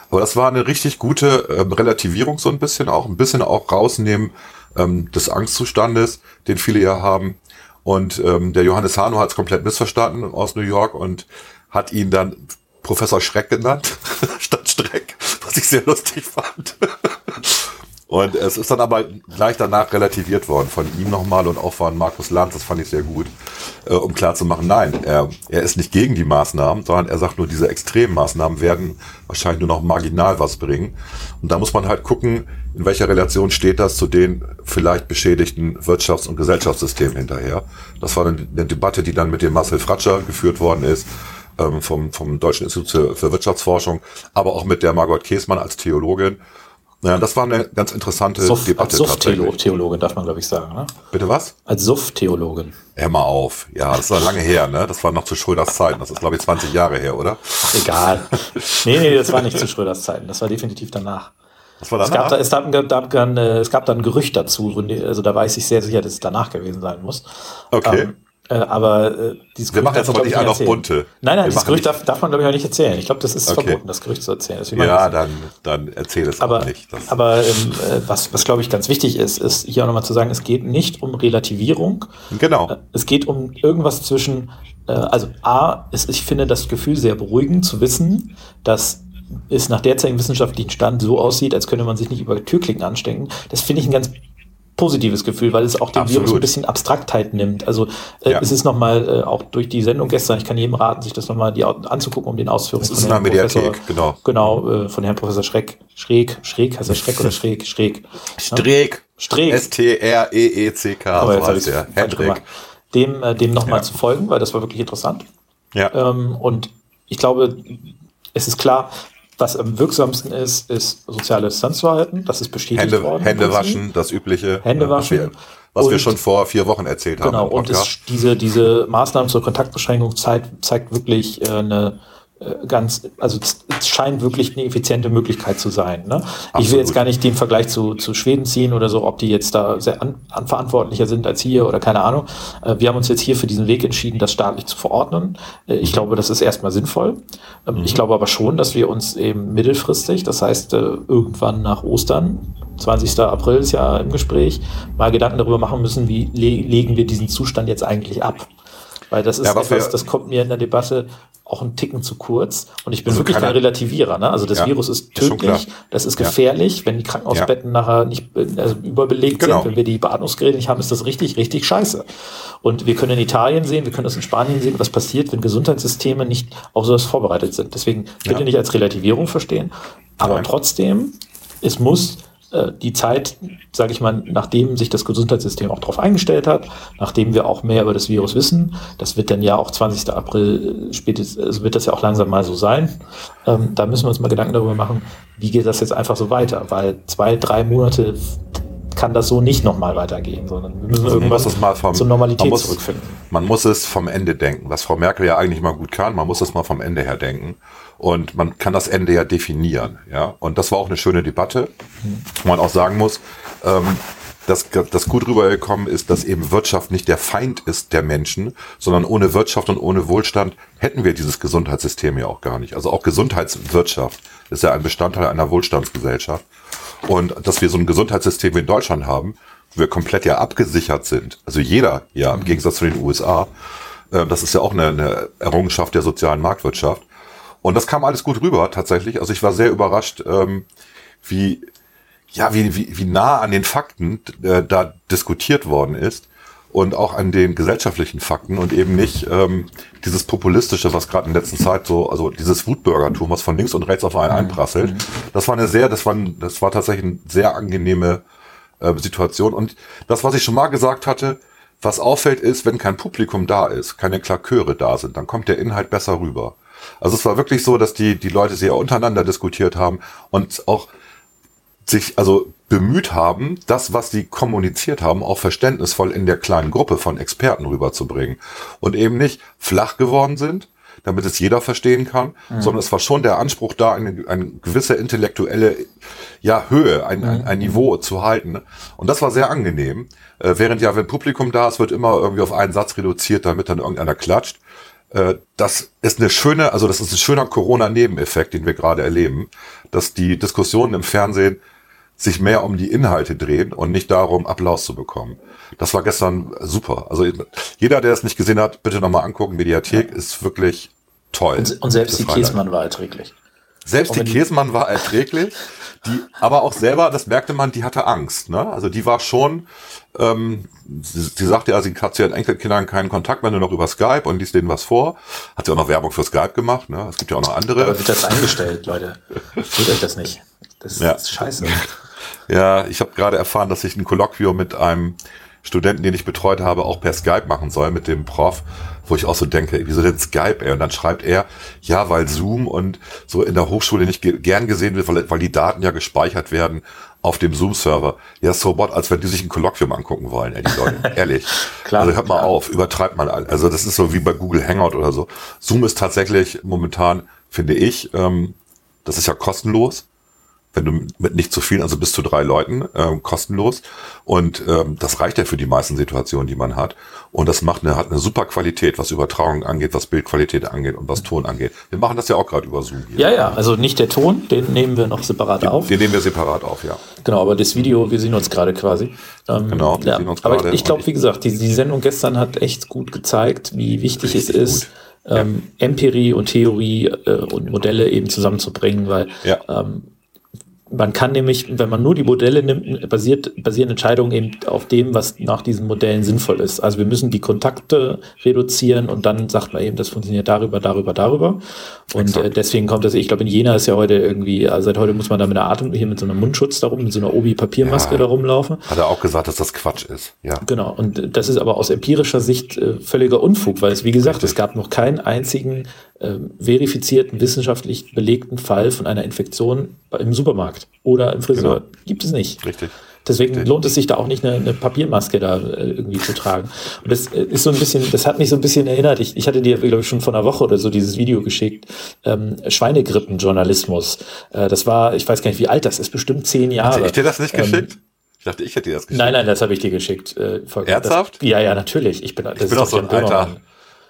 Aber das war eine richtig gute äh, Relativierung so ein bisschen auch, ein bisschen auch rausnehmen ähm, des Angstzustandes, den viele ja haben. Und ähm, der Johannes Hano hat es komplett missverstanden aus New York und hat ihn dann Professor Schreck genannt, statt Streck, was ich sehr lustig fand. Und es ist dann aber gleich danach relativiert worden von ihm nochmal und auch von Markus Lanz, das fand ich sehr gut, äh, um klarzumachen, nein, er, er ist nicht gegen die Maßnahmen, sondern er sagt nur, diese extremen Maßnahmen werden wahrscheinlich nur noch marginal was bringen. Und da muss man halt gucken, in welcher Relation steht das zu den vielleicht beschädigten Wirtschafts- und Gesellschaftssystemen hinterher. Das war eine, eine Debatte, die dann mit dem Marcel Fratscher geführt worden ist ähm, vom, vom Deutschen Institut für Wirtschaftsforschung, aber auch mit der Margot Käßmann als Theologin. Ja, das war eine ganz interessante Suff, Debatte. Als Suff-Theologin darf man, glaube ich, sagen. Ne? Bitte was? Als Suff-Theologin. Hör mal auf. Ja, das war lange her, ne? Das war noch zu Schröders Zeiten. Das ist, glaube ich, 20 Jahre her, oder? Egal. nee, nee, das war nicht zu Schröders Zeiten. Das war definitiv danach. Das war danach? Es gab, da, es, gab, gab, es gab da ein Gerücht dazu. Also da weiß ich sehr sicher, dass es danach gewesen sein muss. Okay. Ähm, äh, aber äh, dieses Wir machen jetzt aber nicht auch noch bunte. Nein, nein, das Gerücht darf, darf, man, glaube ich, auch nicht erzählen. Ich glaube, das ist okay. verboten, das Gerücht zu erzählen. ja, dann, dann erzähl es aber, nicht. Das aber ähm, äh, was, was glaube ich, ganz wichtig ist, ist hier auch nochmal zu sagen, es geht nicht um Relativierung. Genau. Äh, es geht um irgendwas zwischen, äh, also A, ist, ich finde das Gefühl sehr beruhigend zu wissen, dass es nach derzeitigen wissenschaftlichen Stand so aussieht, als könnte man sich nicht über Türklicken anstecken. Das finde ich ein ganz positives Gefühl, weil es auch dem Absolut. Virus ein bisschen Abstraktheit nimmt. Also äh, Ja. es ist nochmal äh, auch durch die Sendung gestern, ich kann jedem raten, sich das nochmal die, anzugucken, um den Ausführungen Das ist in der Mediathek, genau. Genau, äh, von Herrn Professor Schreck. Schräg, Schräg, heißt er Schreck oder Schräg? Schräg. Streeck. Streeck. S-T-R-E-E-C-K. Aber so jetzt heißt der. Hendrik. Dem, äh, dem nochmal Ja. zu folgen, weil das war wirklich interessant. Ja. Ähm, und ich glaube, es ist klar, was am wirksamsten ist, ist soziale Distanz zu halten. Das ist bestätigt Hände, worden. Hände waschen, das übliche. Hände ja, was waschen. wir, was wir Und- schon vor vier Wochen erzählt haben. Genau, und es, diese, diese Maßnahmen zur Kontaktbeschränkung zeigt, zeigt wirklich äh, eine äh, ganz, also es scheint wirklich eine effiziente Möglichkeit zu sein. Ne? Ich will jetzt gar nicht den Vergleich zu, zu Schweden ziehen oder so, ob die jetzt da sehr an, an verantwortlicher sind als hier oder keine Ahnung. Äh, wir haben uns jetzt hier für diesen Weg entschieden, das staatlich zu verordnen. Äh, ich glaube, das ist erstmal sinnvoll. Ähm, Ich glaube aber schon, dass wir uns eben mittelfristig, das heißt äh, irgendwann nach Ostern, 20. April ist ja im Gespräch, mal Gedanken darüber machen müssen, wie le legen wir diesen Zustand jetzt eigentlich ab. Weil das ist Ja, was etwas, wir- das kommt mir in der Debatte auch ein Ticken zu kurz. Und ich bin Also wirklich kein Relativierer. Ne? Also das Ja, Virus ist tödlich, das ist Ja. gefährlich. Wenn die Krankenhausbetten nachher nicht äh, also überbelegt Genau. sind, wenn wir die Beatmungsgeräte nicht haben, ist das richtig, richtig scheiße. Und wir können in Italien sehen, wir können das in Spanien sehen, was passiert, wenn Gesundheitssysteme nicht auf sowas vorbereitet sind. Deswegen bitte Ja. nicht als Relativierung verstehen. Aber Nein. trotzdem, es muss die Zeit, sage ich mal, nachdem sich das Gesundheitssystem auch darauf eingestellt hat, nachdem wir auch mehr über das Virus wissen, das wird dann ja auch 20. April äh, spätestens, also wird das ja auch langsam mal so sein. Ähm, da müssen wir uns mal Gedanken darüber machen, wie geht das jetzt einfach so weiter, weil zwei, drei Monate kann das so nicht nochmal weitergehen, sondern wir müssen irgendwas vom, zur Normalität man muss, zurückfinden. Man muss es vom Ende denken, was Frau Merkel ja eigentlich mal gut kann. Man muss es mal vom Ende her denken. Und man kann das Ende ja definieren. Ja, und das war auch eine schöne Debatte, wo man auch sagen muss, ähm, dass das gut rübergekommen ist, dass eben Wirtschaft nicht der Feind ist der Menschen, sondern ohne Wirtschaft und ohne Wohlstand hätten wir dieses Gesundheitssystem ja auch gar nicht. Also auch Gesundheitswirtschaft ist ja ein Bestandteil einer Wohlstandsgesellschaft. Und dass wir so ein Gesundheitssystem wie in Deutschland haben, wo wir komplett ja abgesichert sind, also jeder ja im Gegensatz zu den USA, äh, das ist ja auch eine, eine Errungenschaft der sozialen Marktwirtschaft. Und das kam alles gut rüber tatsächlich. Also ich war sehr überrascht, ähm, wie ja, wie, wie, wie nah an den Fakten äh, da diskutiert worden ist und auch an den gesellschaftlichen Fakten und eben nicht ähm, dieses populistische, was gerade in letzter Zeit so, also dieses Wutbürgertum, was von links und rechts auf einen einprasselt. Das war eine sehr, das war, das war tatsächlich eine sehr angenehme äh, Situation. Und das, was ich schon mal gesagt hatte, was auffällt, ist, wenn kein Publikum da ist, keine Klaköre da sind, dann kommt der Inhalt besser rüber. Also es war wirklich so, dass die, die Leute sehr untereinander diskutiert haben und auch sich also bemüht haben, das, was sie kommuniziert haben, auch verständnisvoll in der kleinen Gruppe von Experten rüberzubringen. Und eben nicht flach geworden sind, damit es jeder verstehen kann, sondern es war schon der Anspruch da, eine, eine gewisse intellektuelle ja, Höhe, ein, ein, ein Niveau zu halten. Und das war sehr angenehm. Äh, während ja, wenn Publikum da ist, wird immer irgendwie auf einen Satz reduziert, damit dann irgendeiner klatscht. Äh, das ist eine schöne, also das ist ein schöner Corona-Nebeneffekt, den wir gerade erleben, dass die Diskussionen im Fernsehen sich mehr um die Inhalte drehen und nicht darum, Applaus zu bekommen. Das war gestern super. Also jeder, der es nicht gesehen hat, bitte nochmal angucken. Mediathek ist wirklich toll. Und, und selbst die. Käsmann war erträglich. Selbst die- Käsmann war erträglich, die, aber auch selber, das merkte man, die hatte Angst. Ne? Also die war schon, ähm, sie, sie sagte ja, sie hat zu ihren Enkelkindern keinen Kontakt mehr, nur noch über Skype und liest denen was vor. Hat sie auch noch Werbung für Skype gemacht. Ne? Es gibt ja auch noch andere. Aber wird das eingestellt, Leute? Tut euch das nicht. Das Ja. ist scheiße. Ja, ich habe gerade erfahren, dass ich ein Kolloquium mit einem Studenten, den ich betreut habe, auch per Skype machen soll mit dem Prof, wo ich auch so denke, wieso denn Skype, ey? Und dann schreibt er, ja, weil Zoom und so in der Hochschule nicht ge gern gesehen wird, weil, weil die Daten ja gespeichert werden auf dem Zoom-Server. Ja, so what, als wenn die sich ein Kolloquium angucken wollen, ey, die Leute. Ehrlich. Klar, also hört mal klar. auf, übertreibt mal. Also das ist so wie bei Google Hangout oder so. Zoom ist tatsächlich momentan, finde ich, ähm, das ist ja kostenlos wenn du mit nicht zu vielen, also bis zu drei Leuten, ähm, kostenlos. Und ähm, das reicht ja für die meisten Situationen, die man hat. Und das macht eine, hat eine super Qualität, was Übertragung angeht, was Bildqualität angeht und was Ton angeht. Wir machen das ja auch gerade über Zoom hier. Ja, ja, also nicht der Ton, den nehmen wir noch separat auf. Den nehmen wir separat auf, ja. Genau, aber das Video, wir sehen uns gerade quasi. Ähm, Genau, wir ja, sehen uns aber gerade. ich glaube, wie gesagt, die, die Sendung gestern hat echt gut gezeigt, wie wichtig es ist, gut. ähm, Empirie und Theorie äh, und Modelle eben zusammenzubringen, weil Ja. ähm, man kann nämlich, wenn man nur die Modelle nimmt, basiert, basieren Entscheidungen eben auf dem, was nach diesen Modellen sinnvoll ist. Also wir müssen die Kontakte reduzieren und dann sagt man eben, das funktioniert darüber, darüber, darüber. Und äh, deswegen kommt das, ich glaube, in Jena ist ja heute irgendwie, also seit heute muss man da mit einer Atem, hier mit so einem Mundschutz darum, mit so einer Obi-Papiermaske Ja. da rumlaufen. Hat er auch gesagt, dass das Quatsch ist. Ja. Genau, und das ist aber aus empirischer Sicht äh, völliger Unfug, weil es, wie gesagt, es gab noch keinen einzigen äh, verifizierten, wissenschaftlich belegten Fall von einer Infektion im Supermarkt oder im Friseur. Genau. Gibt es nicht. Richtig. Deswegen Richtig. lohnt es sich da auch nicht eine, eine Papiermaske da äh, irgendwie zu tragen. Und das äh, ist so ein bisschen, das hat mich so ein bisschen erinnert. Ich, ich hatte dir, glaube ich, schon vor einer Woche oder so dieses Video geschickt. Ähm, Schweinegrippenjournalismus. Äh, das war, ich weiß gar nicht, wie alt das ist, bestimmt zehn Jahre. Hatte ich dir das nicht Ähm, geschickt? Ich dachte, ich hätte dir das geschickt. Nein, nein, das habe ich dir geschickt. Äh. Ernsthaft? Das, ja, ja, natürlich. Ich bin, das ich bin auch so ein alter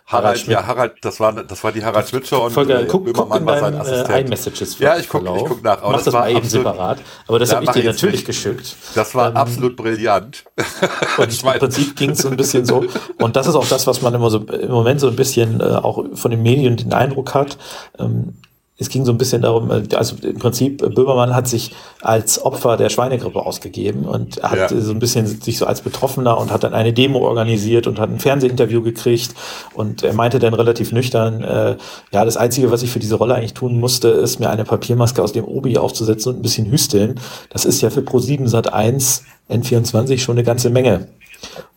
Harald Harald, ja, Harald, das war, das war die Harald Schmidt Show und Volker, äh, guck, guck Böhmermann in war sein deinen äh, Assistent. iMessages. Ja, ich guck- ich guck nach, aber Mach das das, war mal eben absolut- separat. Aber das habe ich dir natürlich nicht. geschickt. Das war absolut brillant. Und im Prinzip ging es so ein bisschen so. Und das ist auch das, was man immer so im Moment so ein bisschen äh, auch von den Medien den Eindruck hat. Ähm, es ging so ein bisschen darum, äh, also im Prinzip, äh, Böhmermann hat sich als Opfer der Schweinegrippe ausgegeben und hat Ja. äh, so ein bisschen sich so als Betroffener und hat dann eine Demo organisiert und hat ein Fernsehinterview gekriegt und er meinte dann relativ nüchtern, äh, ja, das Einzige, was ich für diese Rolle eigentlich tun musste, ist mir eine Papiermaske aus dem Obi aufzusetzen und ein bisschen hüsteln. Das ist ja für Pro7 Sat 1 N24 schon eine ganze Menge.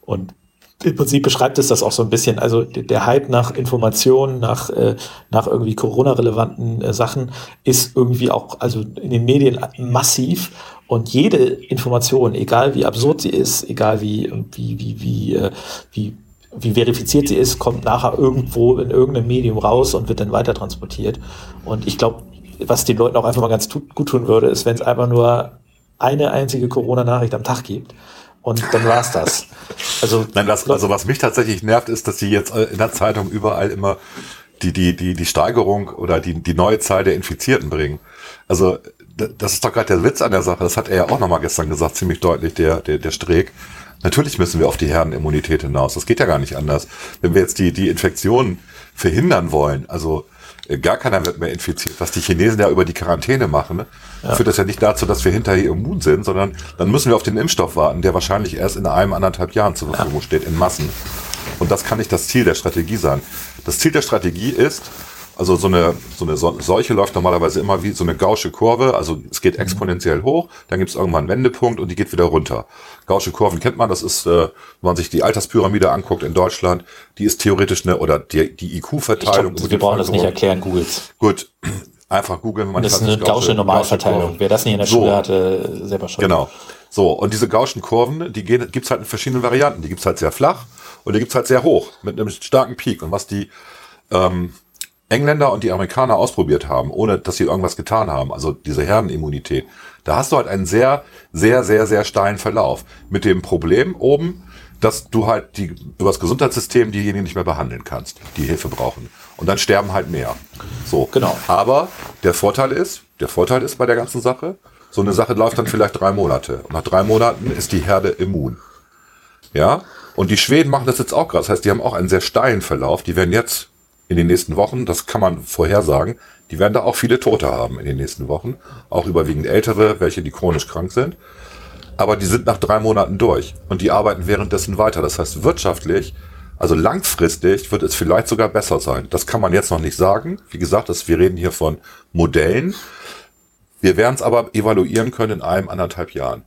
Und im Prinzip beschreibt es das auch so ein bisschen. Also der Hype nach Informationen, nach, äh, nach irgendwie Corona-relevanten äh, Sachen ist irgendwie auch also in den Medien massiv. Und jede Information, egal wie absurd sie ist, egal wie, wie, wie, wie, äh, wie, wie verifiziert sie ist, kommt nachher irgendwo in irgendeinem Medium raus und wird dann weiter transportiert. Und ich glaube, was den Leuten auch einfach mal ganz gut tun würde, ist, wenn es einfach nur eine einzige Corona-Nachricht am Tag gibt. Und dann war's das. Also, Nein, das, also was mich tatsächlich nervt, ist, dass die jetzt äh, in der Zeitung überall immer die, die, die, die Steigerung oder die, die neue Zahl der Infizierten bringen. Also das ist doch gerade der Witz an der Sache. Das hat er ja auch nochmal gestern gesagt, ziemlich deutlich, der, der, der Streeck. Natürlich müssen wir auf die Herdenimmunität hinaus. Das geht ja gar nicht anders. Wenn wir jetzt die, die Infektionen verhindern wollen, also gar keiner wird mehr infiziert, was die Chinesen ja über die Quarantäne machen, ne? führt das ja nicht dazu, dass wir hinterher immun sind, sondern dann müssen wir auf den Impfstoff warten, der wahrscheinlich erst in einem, anderthalb Jahren zur Verfügung steht, in Massen. Und das kann nicht das Ziel der Strategie sein. Das Ziel der Strategie ist, also so eine, so eine Seuche läuft normalerweise immer wie so eine gausche Kurve, also es geht exponentiell hoch, dann gibt es irgendwann einen Wendepunkt und die geht wieder runter. Gausche Kurven kennt man, das ist, äh, wenn man sich die Alterspyramide anguckt in Deutschland, die ist theoretisch eine, oder die, die IQ-Verteilung. wir brauchen das nicht erklären, Googles. Gut, einfach googeln, man Das ist eine gausche Normalverteilung. Wer das nicht in der So. Schule hatte, selber schon. Genau. So, und diese gauschen Kurven, die gehen, gibt's halt in verschiedenen Varianten. Die gibt's halt sehr flach und die gibt's halt sehr hoch mit einem starken Peak. Und was die ähm, Engländer und die Amerikaner ausprobiert haben, ohne dass sie irgendwas getan haben, also diese Herdenimmunität, da hast du halt einen sehr, sehr, sehr, sehr steilen Verlauf. Mit dem Problem oben, dass du halt die, übers Gesundheitssystem diejenigen nicht mehr behandeln kannst, die Hilfe brauchen. Und dann sterben halt mehr. So. Genau. Aber der Vorteil ist, der Vorteil ist bei der ganzen Sache, so eine Sache läuft dann vielleicht drei Monate. Und nach drei Monaten ist die Herde immun. Ja? Und die Schweden machen das jetzt auch gerade. Das heißt, die haben auch einen sehr steilen Verlauf. Die werden jetzt in den nächsten Wochen, das kann man vorhersagen, die werden da auch viele Tote haben in den nächsten Wochen. Auch überwiegend ältere, welche die chronisch krank sind. Aber die sind nach drei Monaten durch. Und die arbeiten währenddessen weiter. Das heißt, wirtschaftlich, also langfristig wird es vielleicht sogar besser sein. Das kann man jetzt noch nicht sagen. Wie gesagt, das, wir reden hier von Modellen. Wir werden es aber evaluieren können in einem, anderthalb Jahren.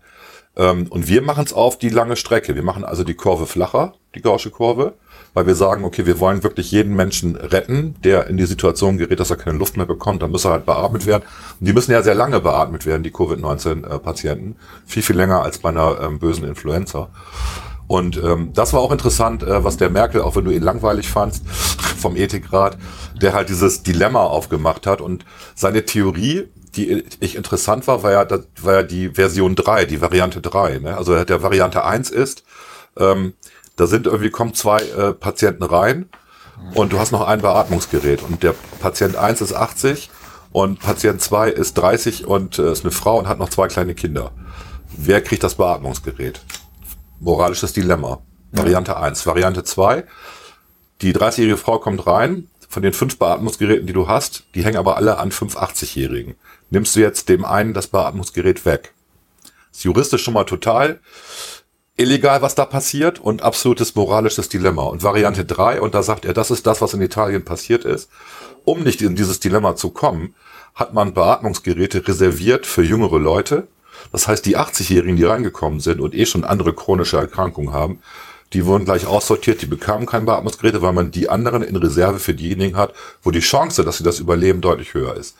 Ähm, und wir machen es auf die lange Strecke. Wir machen also die Kurve flacher, die Gaußsche Kurve, weil wir sagen, okay, wir wollen wirklich jeden Menschen retten, der in die Situation gerät, dass er keine Luft mehr bekommt. Dann muss er halt beatmet werden. Und die müssen ja sehr lange beatmet werden, die Covid-19-Patienten. Viel, viel länger als bei einer ähm, bösen Influenza. Und ähm, das war auch interessant, äh, was der Merkel, auch wenn du ihn langweilig fandst, vom Ethikrat, der halt dieses Dilemma aufgemacht hat. Und seine Theorie, die ich interessant war, war ja, das war ja die Version 3, die Variante 3. Ne? Also der Variante 1 ist, ähm, da sind irgendwie, kommen zwei äh, Patienten rein und du hast noch ein Beatmungsgerät. Und der Patient 1 ist 80 und Patient 2 ist 30 und äh, ist eine Frau und hat noch zwei kleine Kinder. Wer kriegt das Beatmungsgerät? Moralisches Dilemma. Variante 1. Variante 2. Die 30-jährige Frau kommt rein. Von den fünf Beatmungsgeräten, die du hast, die hängen aber alle an fünf 80-Jährigen. nimmst du jetzt dem einen das Beatmungsgerät weg. Ist juristisch schon mal total illegal, was da passiert und absolutes moralisches Dilemma. Und Variante 3, und da sagt er, das ist das, was in Italien passiert ist. Um nicht in dieses Dilemma zu kommen, hat man Beatmungsgeräte reserviert für jüngere Leute. Das heißt, die 80-Jährigen, die reingekommen sind und eh schon andere chronische Erkrankungen haben, die wurden gleich aussortiert, die bekamen kein Beatmungsgeräte, weil man die anderen in Reserve für diejenigen hat, wo die Chance, dass sie das überleben, deutlich höher ist.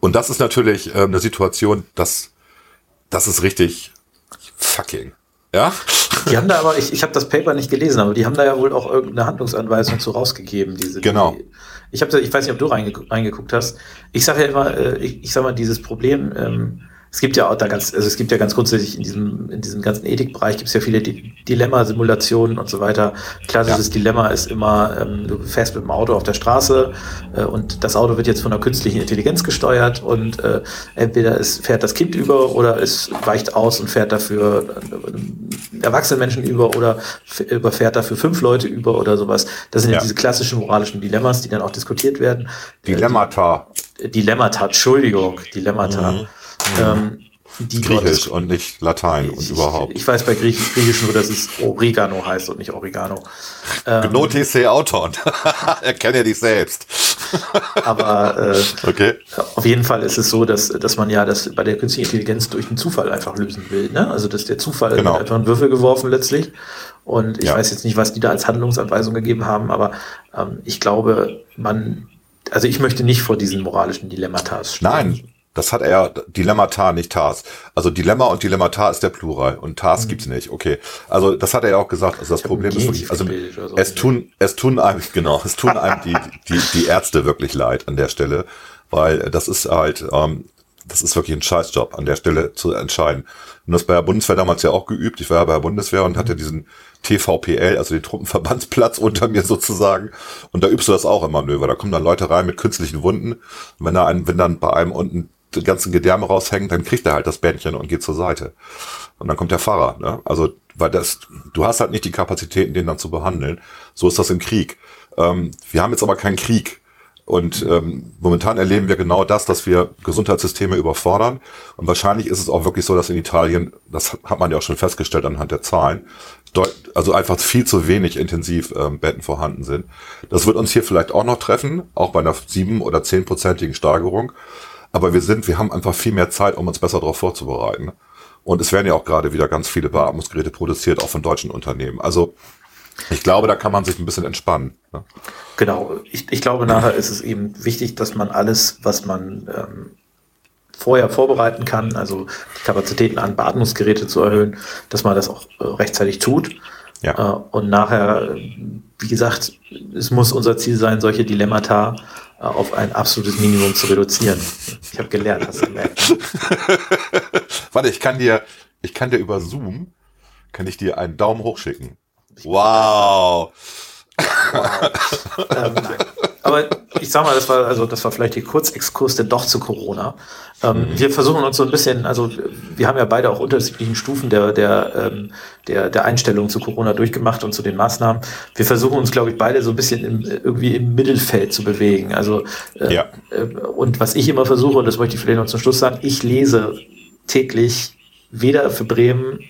Und das ist natürlich äh, eine Situation, das, das ist richtig fucking. Ja? Die haben da aber, ich, ich habe das Paper nicht gelesen, aber die haben da ja wohl auch irgendeine Handlungsanweisung zu rausgegeben. Diese, genau. Die, ich, hab, ich weiß nicht, ob du reingeguckt, reingeguckt hast. Ich sage ja immer, äh, ich, ich sag mal, dieses Problem, ähm, es gibt ja auch da ganz, also es gibt ja ganz grundsätzlich in diesem, in diesem ganzen Ethikbereich gibt es ja viele Di Dilemma-Simulationen und so weiter. Klassisches ja. Dilemma ist immer, ähm, du fährst mit dem Auto auf der Straße äh, und das Auto wird jetzt von einer künstlichen Intelligenz gesteuert und äh, entweder es fährt das Kind über oder es weicht aus und fährt dafür äh, erwachsene Menschen über oder überfährt dafür fünf Leute über oder sowas. Das sind ja, ja diese klassischen moralischen Dilemmas, die dann auch diskutiert werden. Dilemmata. Äh, Dilemmata, Entschuldigung, Dilemmata. Mhm. Ähm, die Griechisch und nicht Latein ich, und überhaupt. Ich weiß bei Griechisch, Griechisch nur, dass es Oregano heißt und nicht Oregano. Ähm, Gnotese Auton. Erkenne ja dich selbst. aber äh, okay. auf jeden Fall ist es so, dass, dass man ja das bei der künstlichen Intelligenz durch den Zufall einfach lösen will. Ne? Also dass der Zufall genau. einfach einen Würfel geworfen letztlich. Und ich ja. weiß jetzt nicht, was die da als Handlungsanweisung gegeben haben, aber ähm, ich glaube, man, also ich möchte nicht vor diesen moralischen Dilemmata stehen. Nein, das hat er Dilemmata, nicht Tars. Also Dilemma und Dilemmata ist der Plural und Tars mhm. gibt's nicht. Okay. Also das hat er ja auch gesagt. Also das Problem ist wirklich, also so. es tun, es tun einem, genau, es tun einem die, die, die Ärzte wirklich leid an der Stelle, weil das ist halt, ähm, das ist wirklich ein Scheißjob an der Stelle zu entscheiden. Und das bei der Bundeswehr damals ja auch geübt. Ich war ja bei der Bundeswehr und hatte diesen TVPL, also den Truppenverbandsplatz unter mir sozusagen. Und da übst du das auch im Manöver. Da kommen dann Leute rein mit künstlichen Wunden. wenn da ein, wenn dann bei einem unten den ganzen Gedärme raushängt, dann kriegt er halt das Bändchen und geht zur Seite. Und dann kommt der Fahrer. Ne? Also, weil das, du hast halt nicht die Kapazitäten, den dann zu behandeln. So ist das im Krieg. Ähm, wir haben jetzt aber keinen Krieg. Und ähm, momentan erleben wir genau das, dass wir Gesundheitssysteme überfordern. Und wahrscheinlich ist es auch wirklich so, dass in Italien, das hat man ja auch schon festgestellt anhand der Zahlen, also einfach viel zu wenig intensiv ähm, Betten vorhanden sind. Das wird uns hier vielleicht auch noch treffen, auch bei einer sieben- oder zehnprozentigen Steigerung. Aber wir sind, wir haben einfach viel mehr Zeit, um uns besser darauf vorzubereiten. Und es werden ja auch gerade wieder ganz viele Beatmungsgeräte produziert, auch von deutschen Unternehmen. Also ich glaube, da kann man sich ein bisschen entspannen. Ne? Genau. Ich, ich glaube, nachher ist es eben wichtig, dass man alles, was man ähm, vorher vorbereiten kann, also die Kapazitäten an Beatmungsgeräte zu erhöhen, dass man das auch äh, rechtzeitig tut. Ja. Äh, und nachher, wie gesagt, es muss unser Ziel sein, solche Dilemmata auf ein absolutes Minimum zu reduzieren. Ich habe gelernt, hast du gemerkt. Warte, ich kann dir, ich kann dir über Zoom, kann ich dir einen Daumen hoch schicken. Wow. wow. ähm, nein. Aber ich sag mal, das war, also das war vielleicht die Kurzexkurs denn doch zu Corona. Ähm, mhm. Wir versuchen uns so ein bisschen, also wir haben ja beide auch unterschiedlichen Stufen der, der, ähm, der, der Einstellung zu Corona durchgemacht und zu den Maßnahmen. Wir versuchen uns, glaube ich, beide so ein bisschen im, irgendwie im Mittelfeld zu bewegen. Also äh, ja. äh, und was ich immer versuche, und das möchte ich vielleicht noch zum Schluss sagen, ich lese täglich weder für Bremen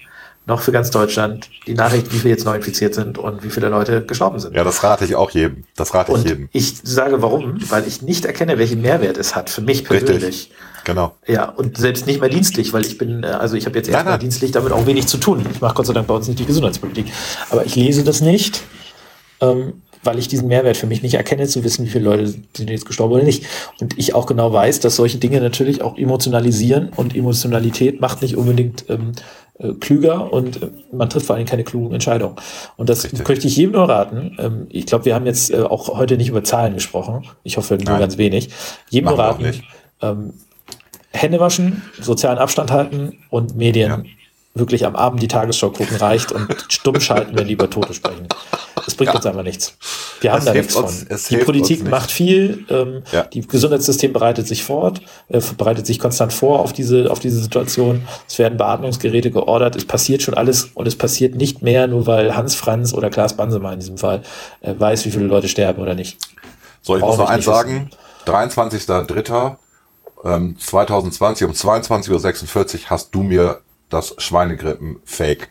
noch für ganz Deutschland die Nachricht, wie viele jetzt neu infiziert sind und wie viele Leute gestorben sind. Ja, das rate ich auch jedem. Das rate und ich jedem. Ich sage warum, weil ich nicht erkenne, welchen Mehrwert es hat für mich persönlich. Richtig. Genau. Ja, und selbst nicht mehr dienstlich, weil ich bin, äh, also ich habe jetzt erstmal dienstlich damit auch wenig zu tun. Ich mache Gott sei Dank bei uns nicht die Gesundheitspolitik. Aber ich lese das nicht. Ähm, weil ich diesen Mehrwert für mich nicht erkenne, zu wissen, wie viele Leute sind jetzt gestorben oder nicht. Und ich auch genau weiß, dass solche Dinge natürlich auch emotionalisieren und Emotionalität macht nicht unbedingt ähm, äh, klüger und äh, man trifft vor allem keine klugen Entscheidungen. Und das Richtig. möchte ich jedem nur raten. Ähm, ich glaube, wir haben jetzt äh, auch heute nicht über Zahlen gesprochen. Ich hoffe nur Nein. ganz wenig. Jedem nur raten, ähm, Hände waschen, sozialen Abstand halten und Medien ja wirklich am Abend die Tagesschau gucken reicht und stumm schalten, wenn lieber Tote sprechen. Das bringt ja. uns einfach nichts. Wir haben es da nichts uns, von. Die Politik macht viel, ähm, ja. die Gesundheitssystem bereitet sich fort, äh, bereitet sich konstant vor auf diese, auf diese Situation. Es werden Beatmungsgeräte geordert, es passiert schon alles und es passiert nicht mehr, nur weil Hans Franz oder Klaas Bansemann in diesem Fall äh, weiß, wie viele Leute sterben oder nicht. So, ich muss noch eins sagen, 23.03 ähm, 2020 um 22.46 Uhr hast du mir das Schweinegrippen-Fake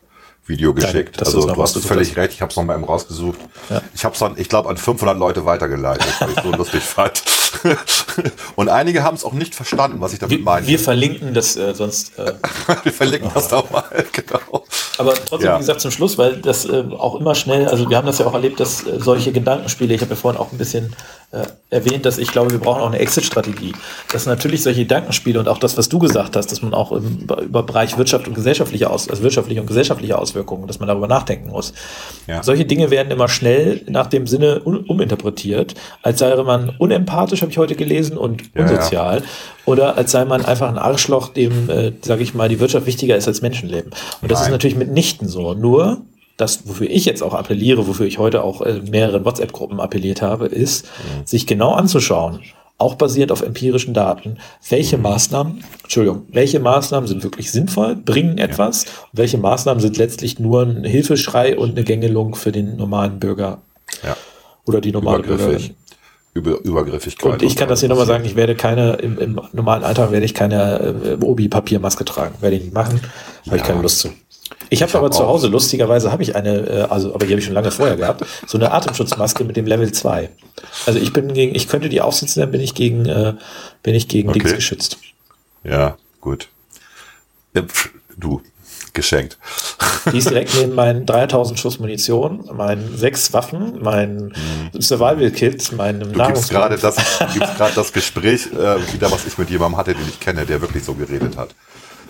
Video geschickt. das also du hast völlig recht, ich habe es nochmal eben rausgesucht. Ja. Ich habe es dann, ich glaube, an 500 Leute weitergeleitet, weil ich so lustig fand. Und einige haben es auch nicht verstanden, was ich damit Wir, meine. wir verlinken das äh, sonst. Äh, Wir verlinken das doch mal, genau. aber trotzdem, Ja. wie gesagt, zum Schluss, weil das äh, auch immer schnell, also wir haben das ja auch erlebt, dass äh, solche Gedankenspiele, ich habe ja vorhin auch ein bisschen äh, erwähnt, dass ich glaube, wir brauchen auch eine Exit-Strategie. Dass natürlich solche Gedankenspiele und auch das, was du gesagt hast, dass man auch im, über Bereich Wirtschaft und gesellschaftliche Aus, also wirtschaftliche und gesellschaftliche Auswirkungen, dass man darüber nachdenken muss. Ja. Solche Dinge werden immer schnell nach dem Sinne un uminterpretiert, als sei man unempathisch, habe ich heute gelesen, und Ja, unsozial. Oder als sei man einfach ein Arschloch, dem, äh, sage ich mal, die Wirtschaft wichtiger ist als Menschenleben. Und das ist Nein. natürlich mitnichten so. Nur, das, wofür ich jetzt auch appelliere, wofür ich heute auch äh, mehreren WhatsApp-Gruppen appelliert habe, ist, sich genau anzuschauen, auch basierend auf empirischen Daten, welche Maßnahmen, Entschuldigung, welche Maßnahmen sind wirklich sinnvoll, bringen etwas und welche Maßnahmen sind letztlich nur ein Hilfeschrei und eine Gängelung für den normalen Bürger Ja. oder die normale Bürgerin. Übergriffig. Über, Übergriffigkeit. Und ich kann das hier nochmal sagen, ich werde keine, im, im normalen Alltag werde ich keine äh, Obi-Papiermaske tragen. Werde ich nicht machen, habe ich Ja. keine Lust zu. Ich habe hab aber zu Hause, lustigerweise habe ich eine, äh, also, aber die habe ich schon lange vorher gehabt, so eine Atemschutzmaske mit dem Level 2. Also ich bin gegen, ich könnte die aufsitzen, dann bin ich gegen, äh, bin ich gegen Okay. Dings geschützt. Ja, gut. Pf, Du, geschenkt. Die ist direkt neben meinen 3000 Schuss Munition, meinen sechs Waffen, mein Survival-Kit, meinem Mhm. Du gibst gerade das, gibst gerade das Gespräch äh, wieder, was ich mit jemandem hatte, den ich kenne, der wirklich so geredet hat.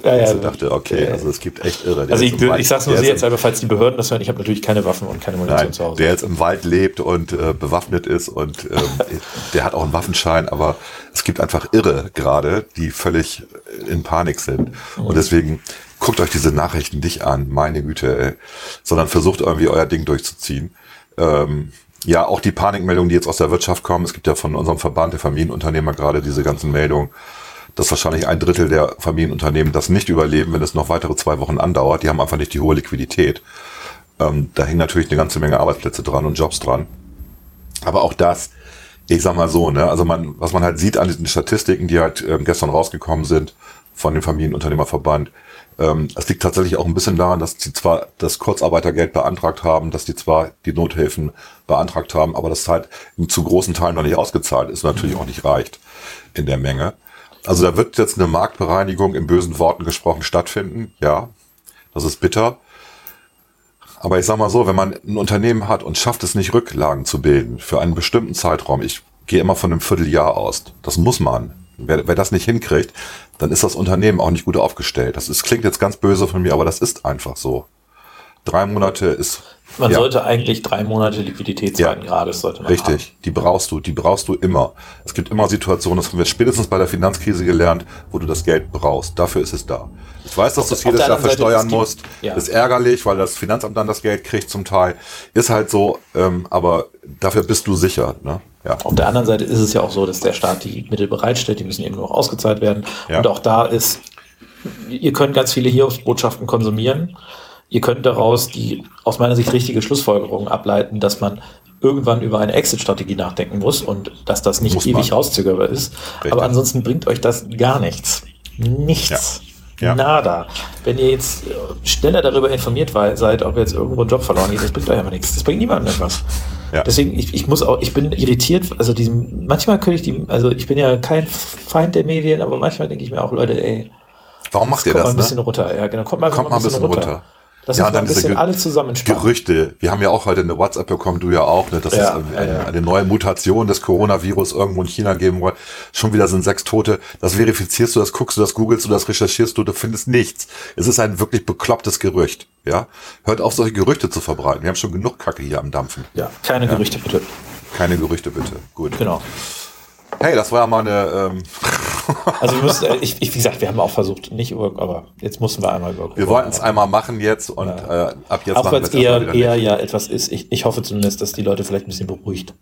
Ja, ja, Also ich dachte, okay, also es gibt echt irre. Der Also ich, Wald- ich sag's nur sehr jetzt einfach, falls die Behörden das hören, ich habe natürlich keine Waffen und keine Munition Nein, zu Hause. der jetzt im Wald lebt und äh, bewaffnet ist und ähm, der hat auch einen Waffenschein, aber es gibt einfach Irre gerade, die völlig in Panik sind. Und deswegen guckt euch diese Nachrichten nicht an, meine Güte, ey, sondern versucht irgendwie euer Ding durchzuziehen. Ähm, ja, auch die Panikmeldungen, die jetzt aus der Wirtschaft kommen. Es gibt ja von unserem Verband der Familienunternehmer gerade diese ganzen Meldungen, dass wahrscheinlich ein Drittel der Familienunternehmen das nicht überleben, wenn es noch weitere zwei Wochen andauert. Die haben einfach nicht die hohe Liquidität. Ähm, da hängen natürlich eine ganze Menge Arbeitsplätze dran und Jobs dran. Aber auch das, ich sag mal so, ne, also man, was man halt sieht an diesen Statistiken, die halt ähm, gestern rausgekommen sind von dem Familienunternehmerverband, ähm, es liegt tatsächlich auch ein bisschen daran, dass sie zwar das Kurzarbeitergeld beantragt haben, dass die zwar die Nothilfen beantragt haben, aber das halt zu großen Teilen noch nicht ausgezahlt ist, und natürlich auch nicht reicht in der Menge. Also da wird jetzt eine Marktbereinigung in bösen Worten gesprochen stattfinden, ja. Das ist bitter. Aber ich sag mal so, wenn man ein Unternehmen hat und schafft es nicht, Rücklagen zu bilden für einen bestimmten Zeitraum, ich gehe immer von einem Vierteljahr aus, das muss man. Wer, wer das nicht hinkriegt, dann ist das Unternehmen auch nicht gut aufgestellt. Das ist, klingt jetzt ganz böse von mir, aber das ist einfach so. Drei Monate ist. Man ja, sollte eigentlich drei Monate Liquiditätszeiten Ja. gerade, sollte man haben. Richtig, die brauchst du, die brauchst du immer. Es gibt immer Situationen, das haben wir spätestens bei der Finanzkrise gelernt, wo du das Geld brauchst. Dafür ist es da. Ich weiß, dass du es jedes Jahr Seite, versteuern gibt- musst. ja. Ist ärgerlich, weil das Finanzamt dann das Geld kriegt zum Teil. Ist halt so, ähm, aber dafür bist du sicher. Ne? Ja. Auf der anderen Seite ist es ja auch so, dass der Staat die Mittel bereitstellt, die müssen eben nur noch ausgezahlt werden. Ja. Und auch da ist, ihr könnt ganz viele Hiobsbotschaften konsumieren. Ihr könnt daraus die aus meiner Sicht richtige Schlussfolgerung ableiten, dass man irgendwann über eine Exit-Strategie nachdenken muss und dass das nicht Muss ewig rauszögerbar ist. Richtig. Aber ansonsten bringt euch das gar nichts. Nichts. Ja. Ja. Nada. Wenn ihr jetzt äh, schneller darüber informiert seid, ob jetzt irgendwo ein Job verloren geht, das bringt euch aber nichts. Das bringt niemandem etwas. Ja. Deswegen, ich, ich muss auch, ich bin irritiert, also diesem, manchmal könnte ich die, also ich bin ja kein Feind der Medien, aber manchmal denke ich mir auch, Leute, ey, Warum macht ihr kommt mal das? ein bisschen Ne? runter. Ja, genau, kommt mal, Kommt mal ein bisschen runter. Lass Ja, uns dann ein bisschen alle zusammen entspannen. Gerüchte. Wir haben ja auch heute eine WhatsApp bekommen, du ja auch, ne, dass Ja, es eine, ja. eine neue Mutation des Coronavirus irgendwo in China geben soll. Schon wieder sind sechs Tote. Das verifizierst du, das guckst du, das googelst du, das recherchierst du, du findest nichts. Es ist ein wirklich beklopptes Gerücht. Ja, hört auf, solche Gerüchte zu verbreiten. Wir haben schon genug Kacke hier am Dampfen. Ja, keine Gerüchte, bitte. Keine Gerüchte bitte. Gut. Genau. Hey, das war ja mal eine. Ähm, Also wir müssen, äh, ich, ich, wie gesagt, wir haben auch versucht, nicht über, aber jetzt mussten wir einmal über. wir wollten es einmal machen jetzt und äh, ab jetzt Auch weil wir es eher, eher ja etwas ist. Ich, ich hoffe zumindest, dass die Leute vielleicht ein bisschen beruhigt.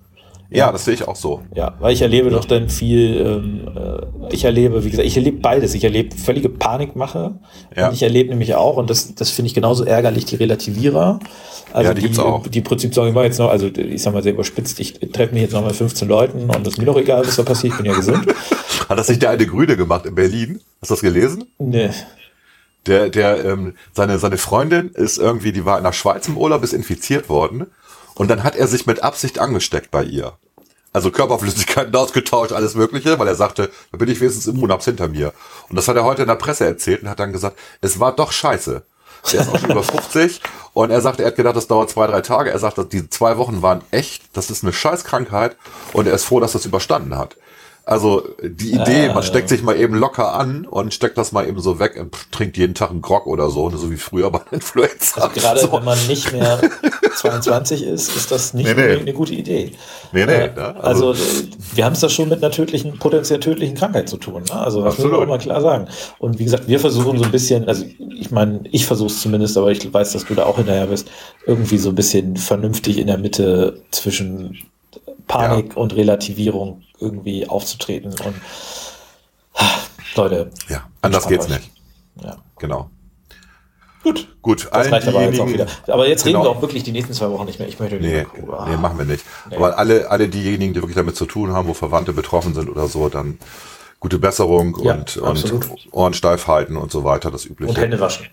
Ja, das sehe ich auch so. Ja, weil ich erlebe doch dann viel, ähm, äh, ich erlebe, wie gesagt, ich erlebe beides. Ich erlebe völlige Panikmache Ja. und ich erlebe nämlich auch, und das, das finde ich genauso ärgerlich, die Relativierer. Also Ja, die gibt's auch. Die Prinzipsorge war jetzt noch, also ich sag mal sehr überspitzt, ich treffe mich jetzt noch mit 15 Leuten und es ist mir doch egal, was da passiert, ich bin ja gesund. Hat das nicht der eine Grüne gemacht in Berlin? Hast du das gelesen? Nee. Der, der, ähm, seine, seine Freundin ist irgendwie, die war in der Schweiz im Urlaub, ist infiziert worden. Und dann hat er sich mit Absicht angesteckt bei ihr. Also Körperflüssigkeiten ausgetauscht, alles Mögliche, weil er sagte, da bin ich wenigstens immun, hab's hinter mir. Und das hat er heute in der Presse erzählt und hat dann gesagt, es war doch scheiße. Der ist auch schon über 50 und er sagt, er hat gedacht, das dauert zwei, drei Tage. Er sagt, die zwei Wochen waren echt, das ist eine Scheißkrankheit und er ist froh, dass das überstanden hat. Also die Idee, man steckt sich mal eben locker an und steckt das mal eben so weg und trinkt jeden Tag einen Grog oder so, so wie früher bei Influenza. Also gerade so. wenn man nicht mehr 22 ist, ist das nicht Nee, nee. eine gute Idee. Nee, nee, Äh, ne? also, Also- wir haben es da schon mit einer tödlichen, potenziell tödlichen Krankheit zu tun. Ne? Also das muss man auch mal klar sagen. Und wie gesagt, wir versuchen so ein bisschen, also ich meine, ich versuche es zumindest, aber ich weiß, dass du da auch hinterher bist, irgendwie so ein bisschen vernünftig in der Mitte zwischen Panik und Relativierung irgendwie aufzutreten. Und Leute, Ja, anders geht's euch. nicht. Ja. Genau. Gut. Gut, Das reicht aber jetzt auch wieder. Aber jetzt reden Genau. wir auch wirklich die nächsten zwei Wochen nicht mehr. Ich möchte nicht Nee, mehr. nee, machen wir nicht. Nee. Aber alle, alle diejenigen, die wirklich damit zu tun haben, wo Verwandte betroffen sind oder so, dann gute Besserung Ja, und, absolut. und Ohren steif halten und so weiter, das Übliche. Und Hände waschen.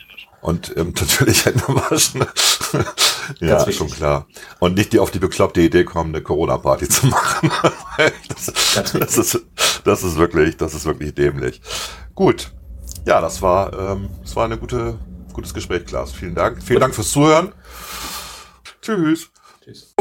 Und ähm, natürlich Hände waschen. ja, wichtig. schon klar. Und nicht die auf die bekloppte Idee kommen, eine Corona-Party zu machen. das, Ganz das, ist, das ist wirklich, das ist wirklich dämlich. Gut. Ja, das war, ähm, das war eine gute, gutes Gespräch, Klaas. Vielen Dank. Vielen Dank fürs Zuhören. Tschüss. Tschüss.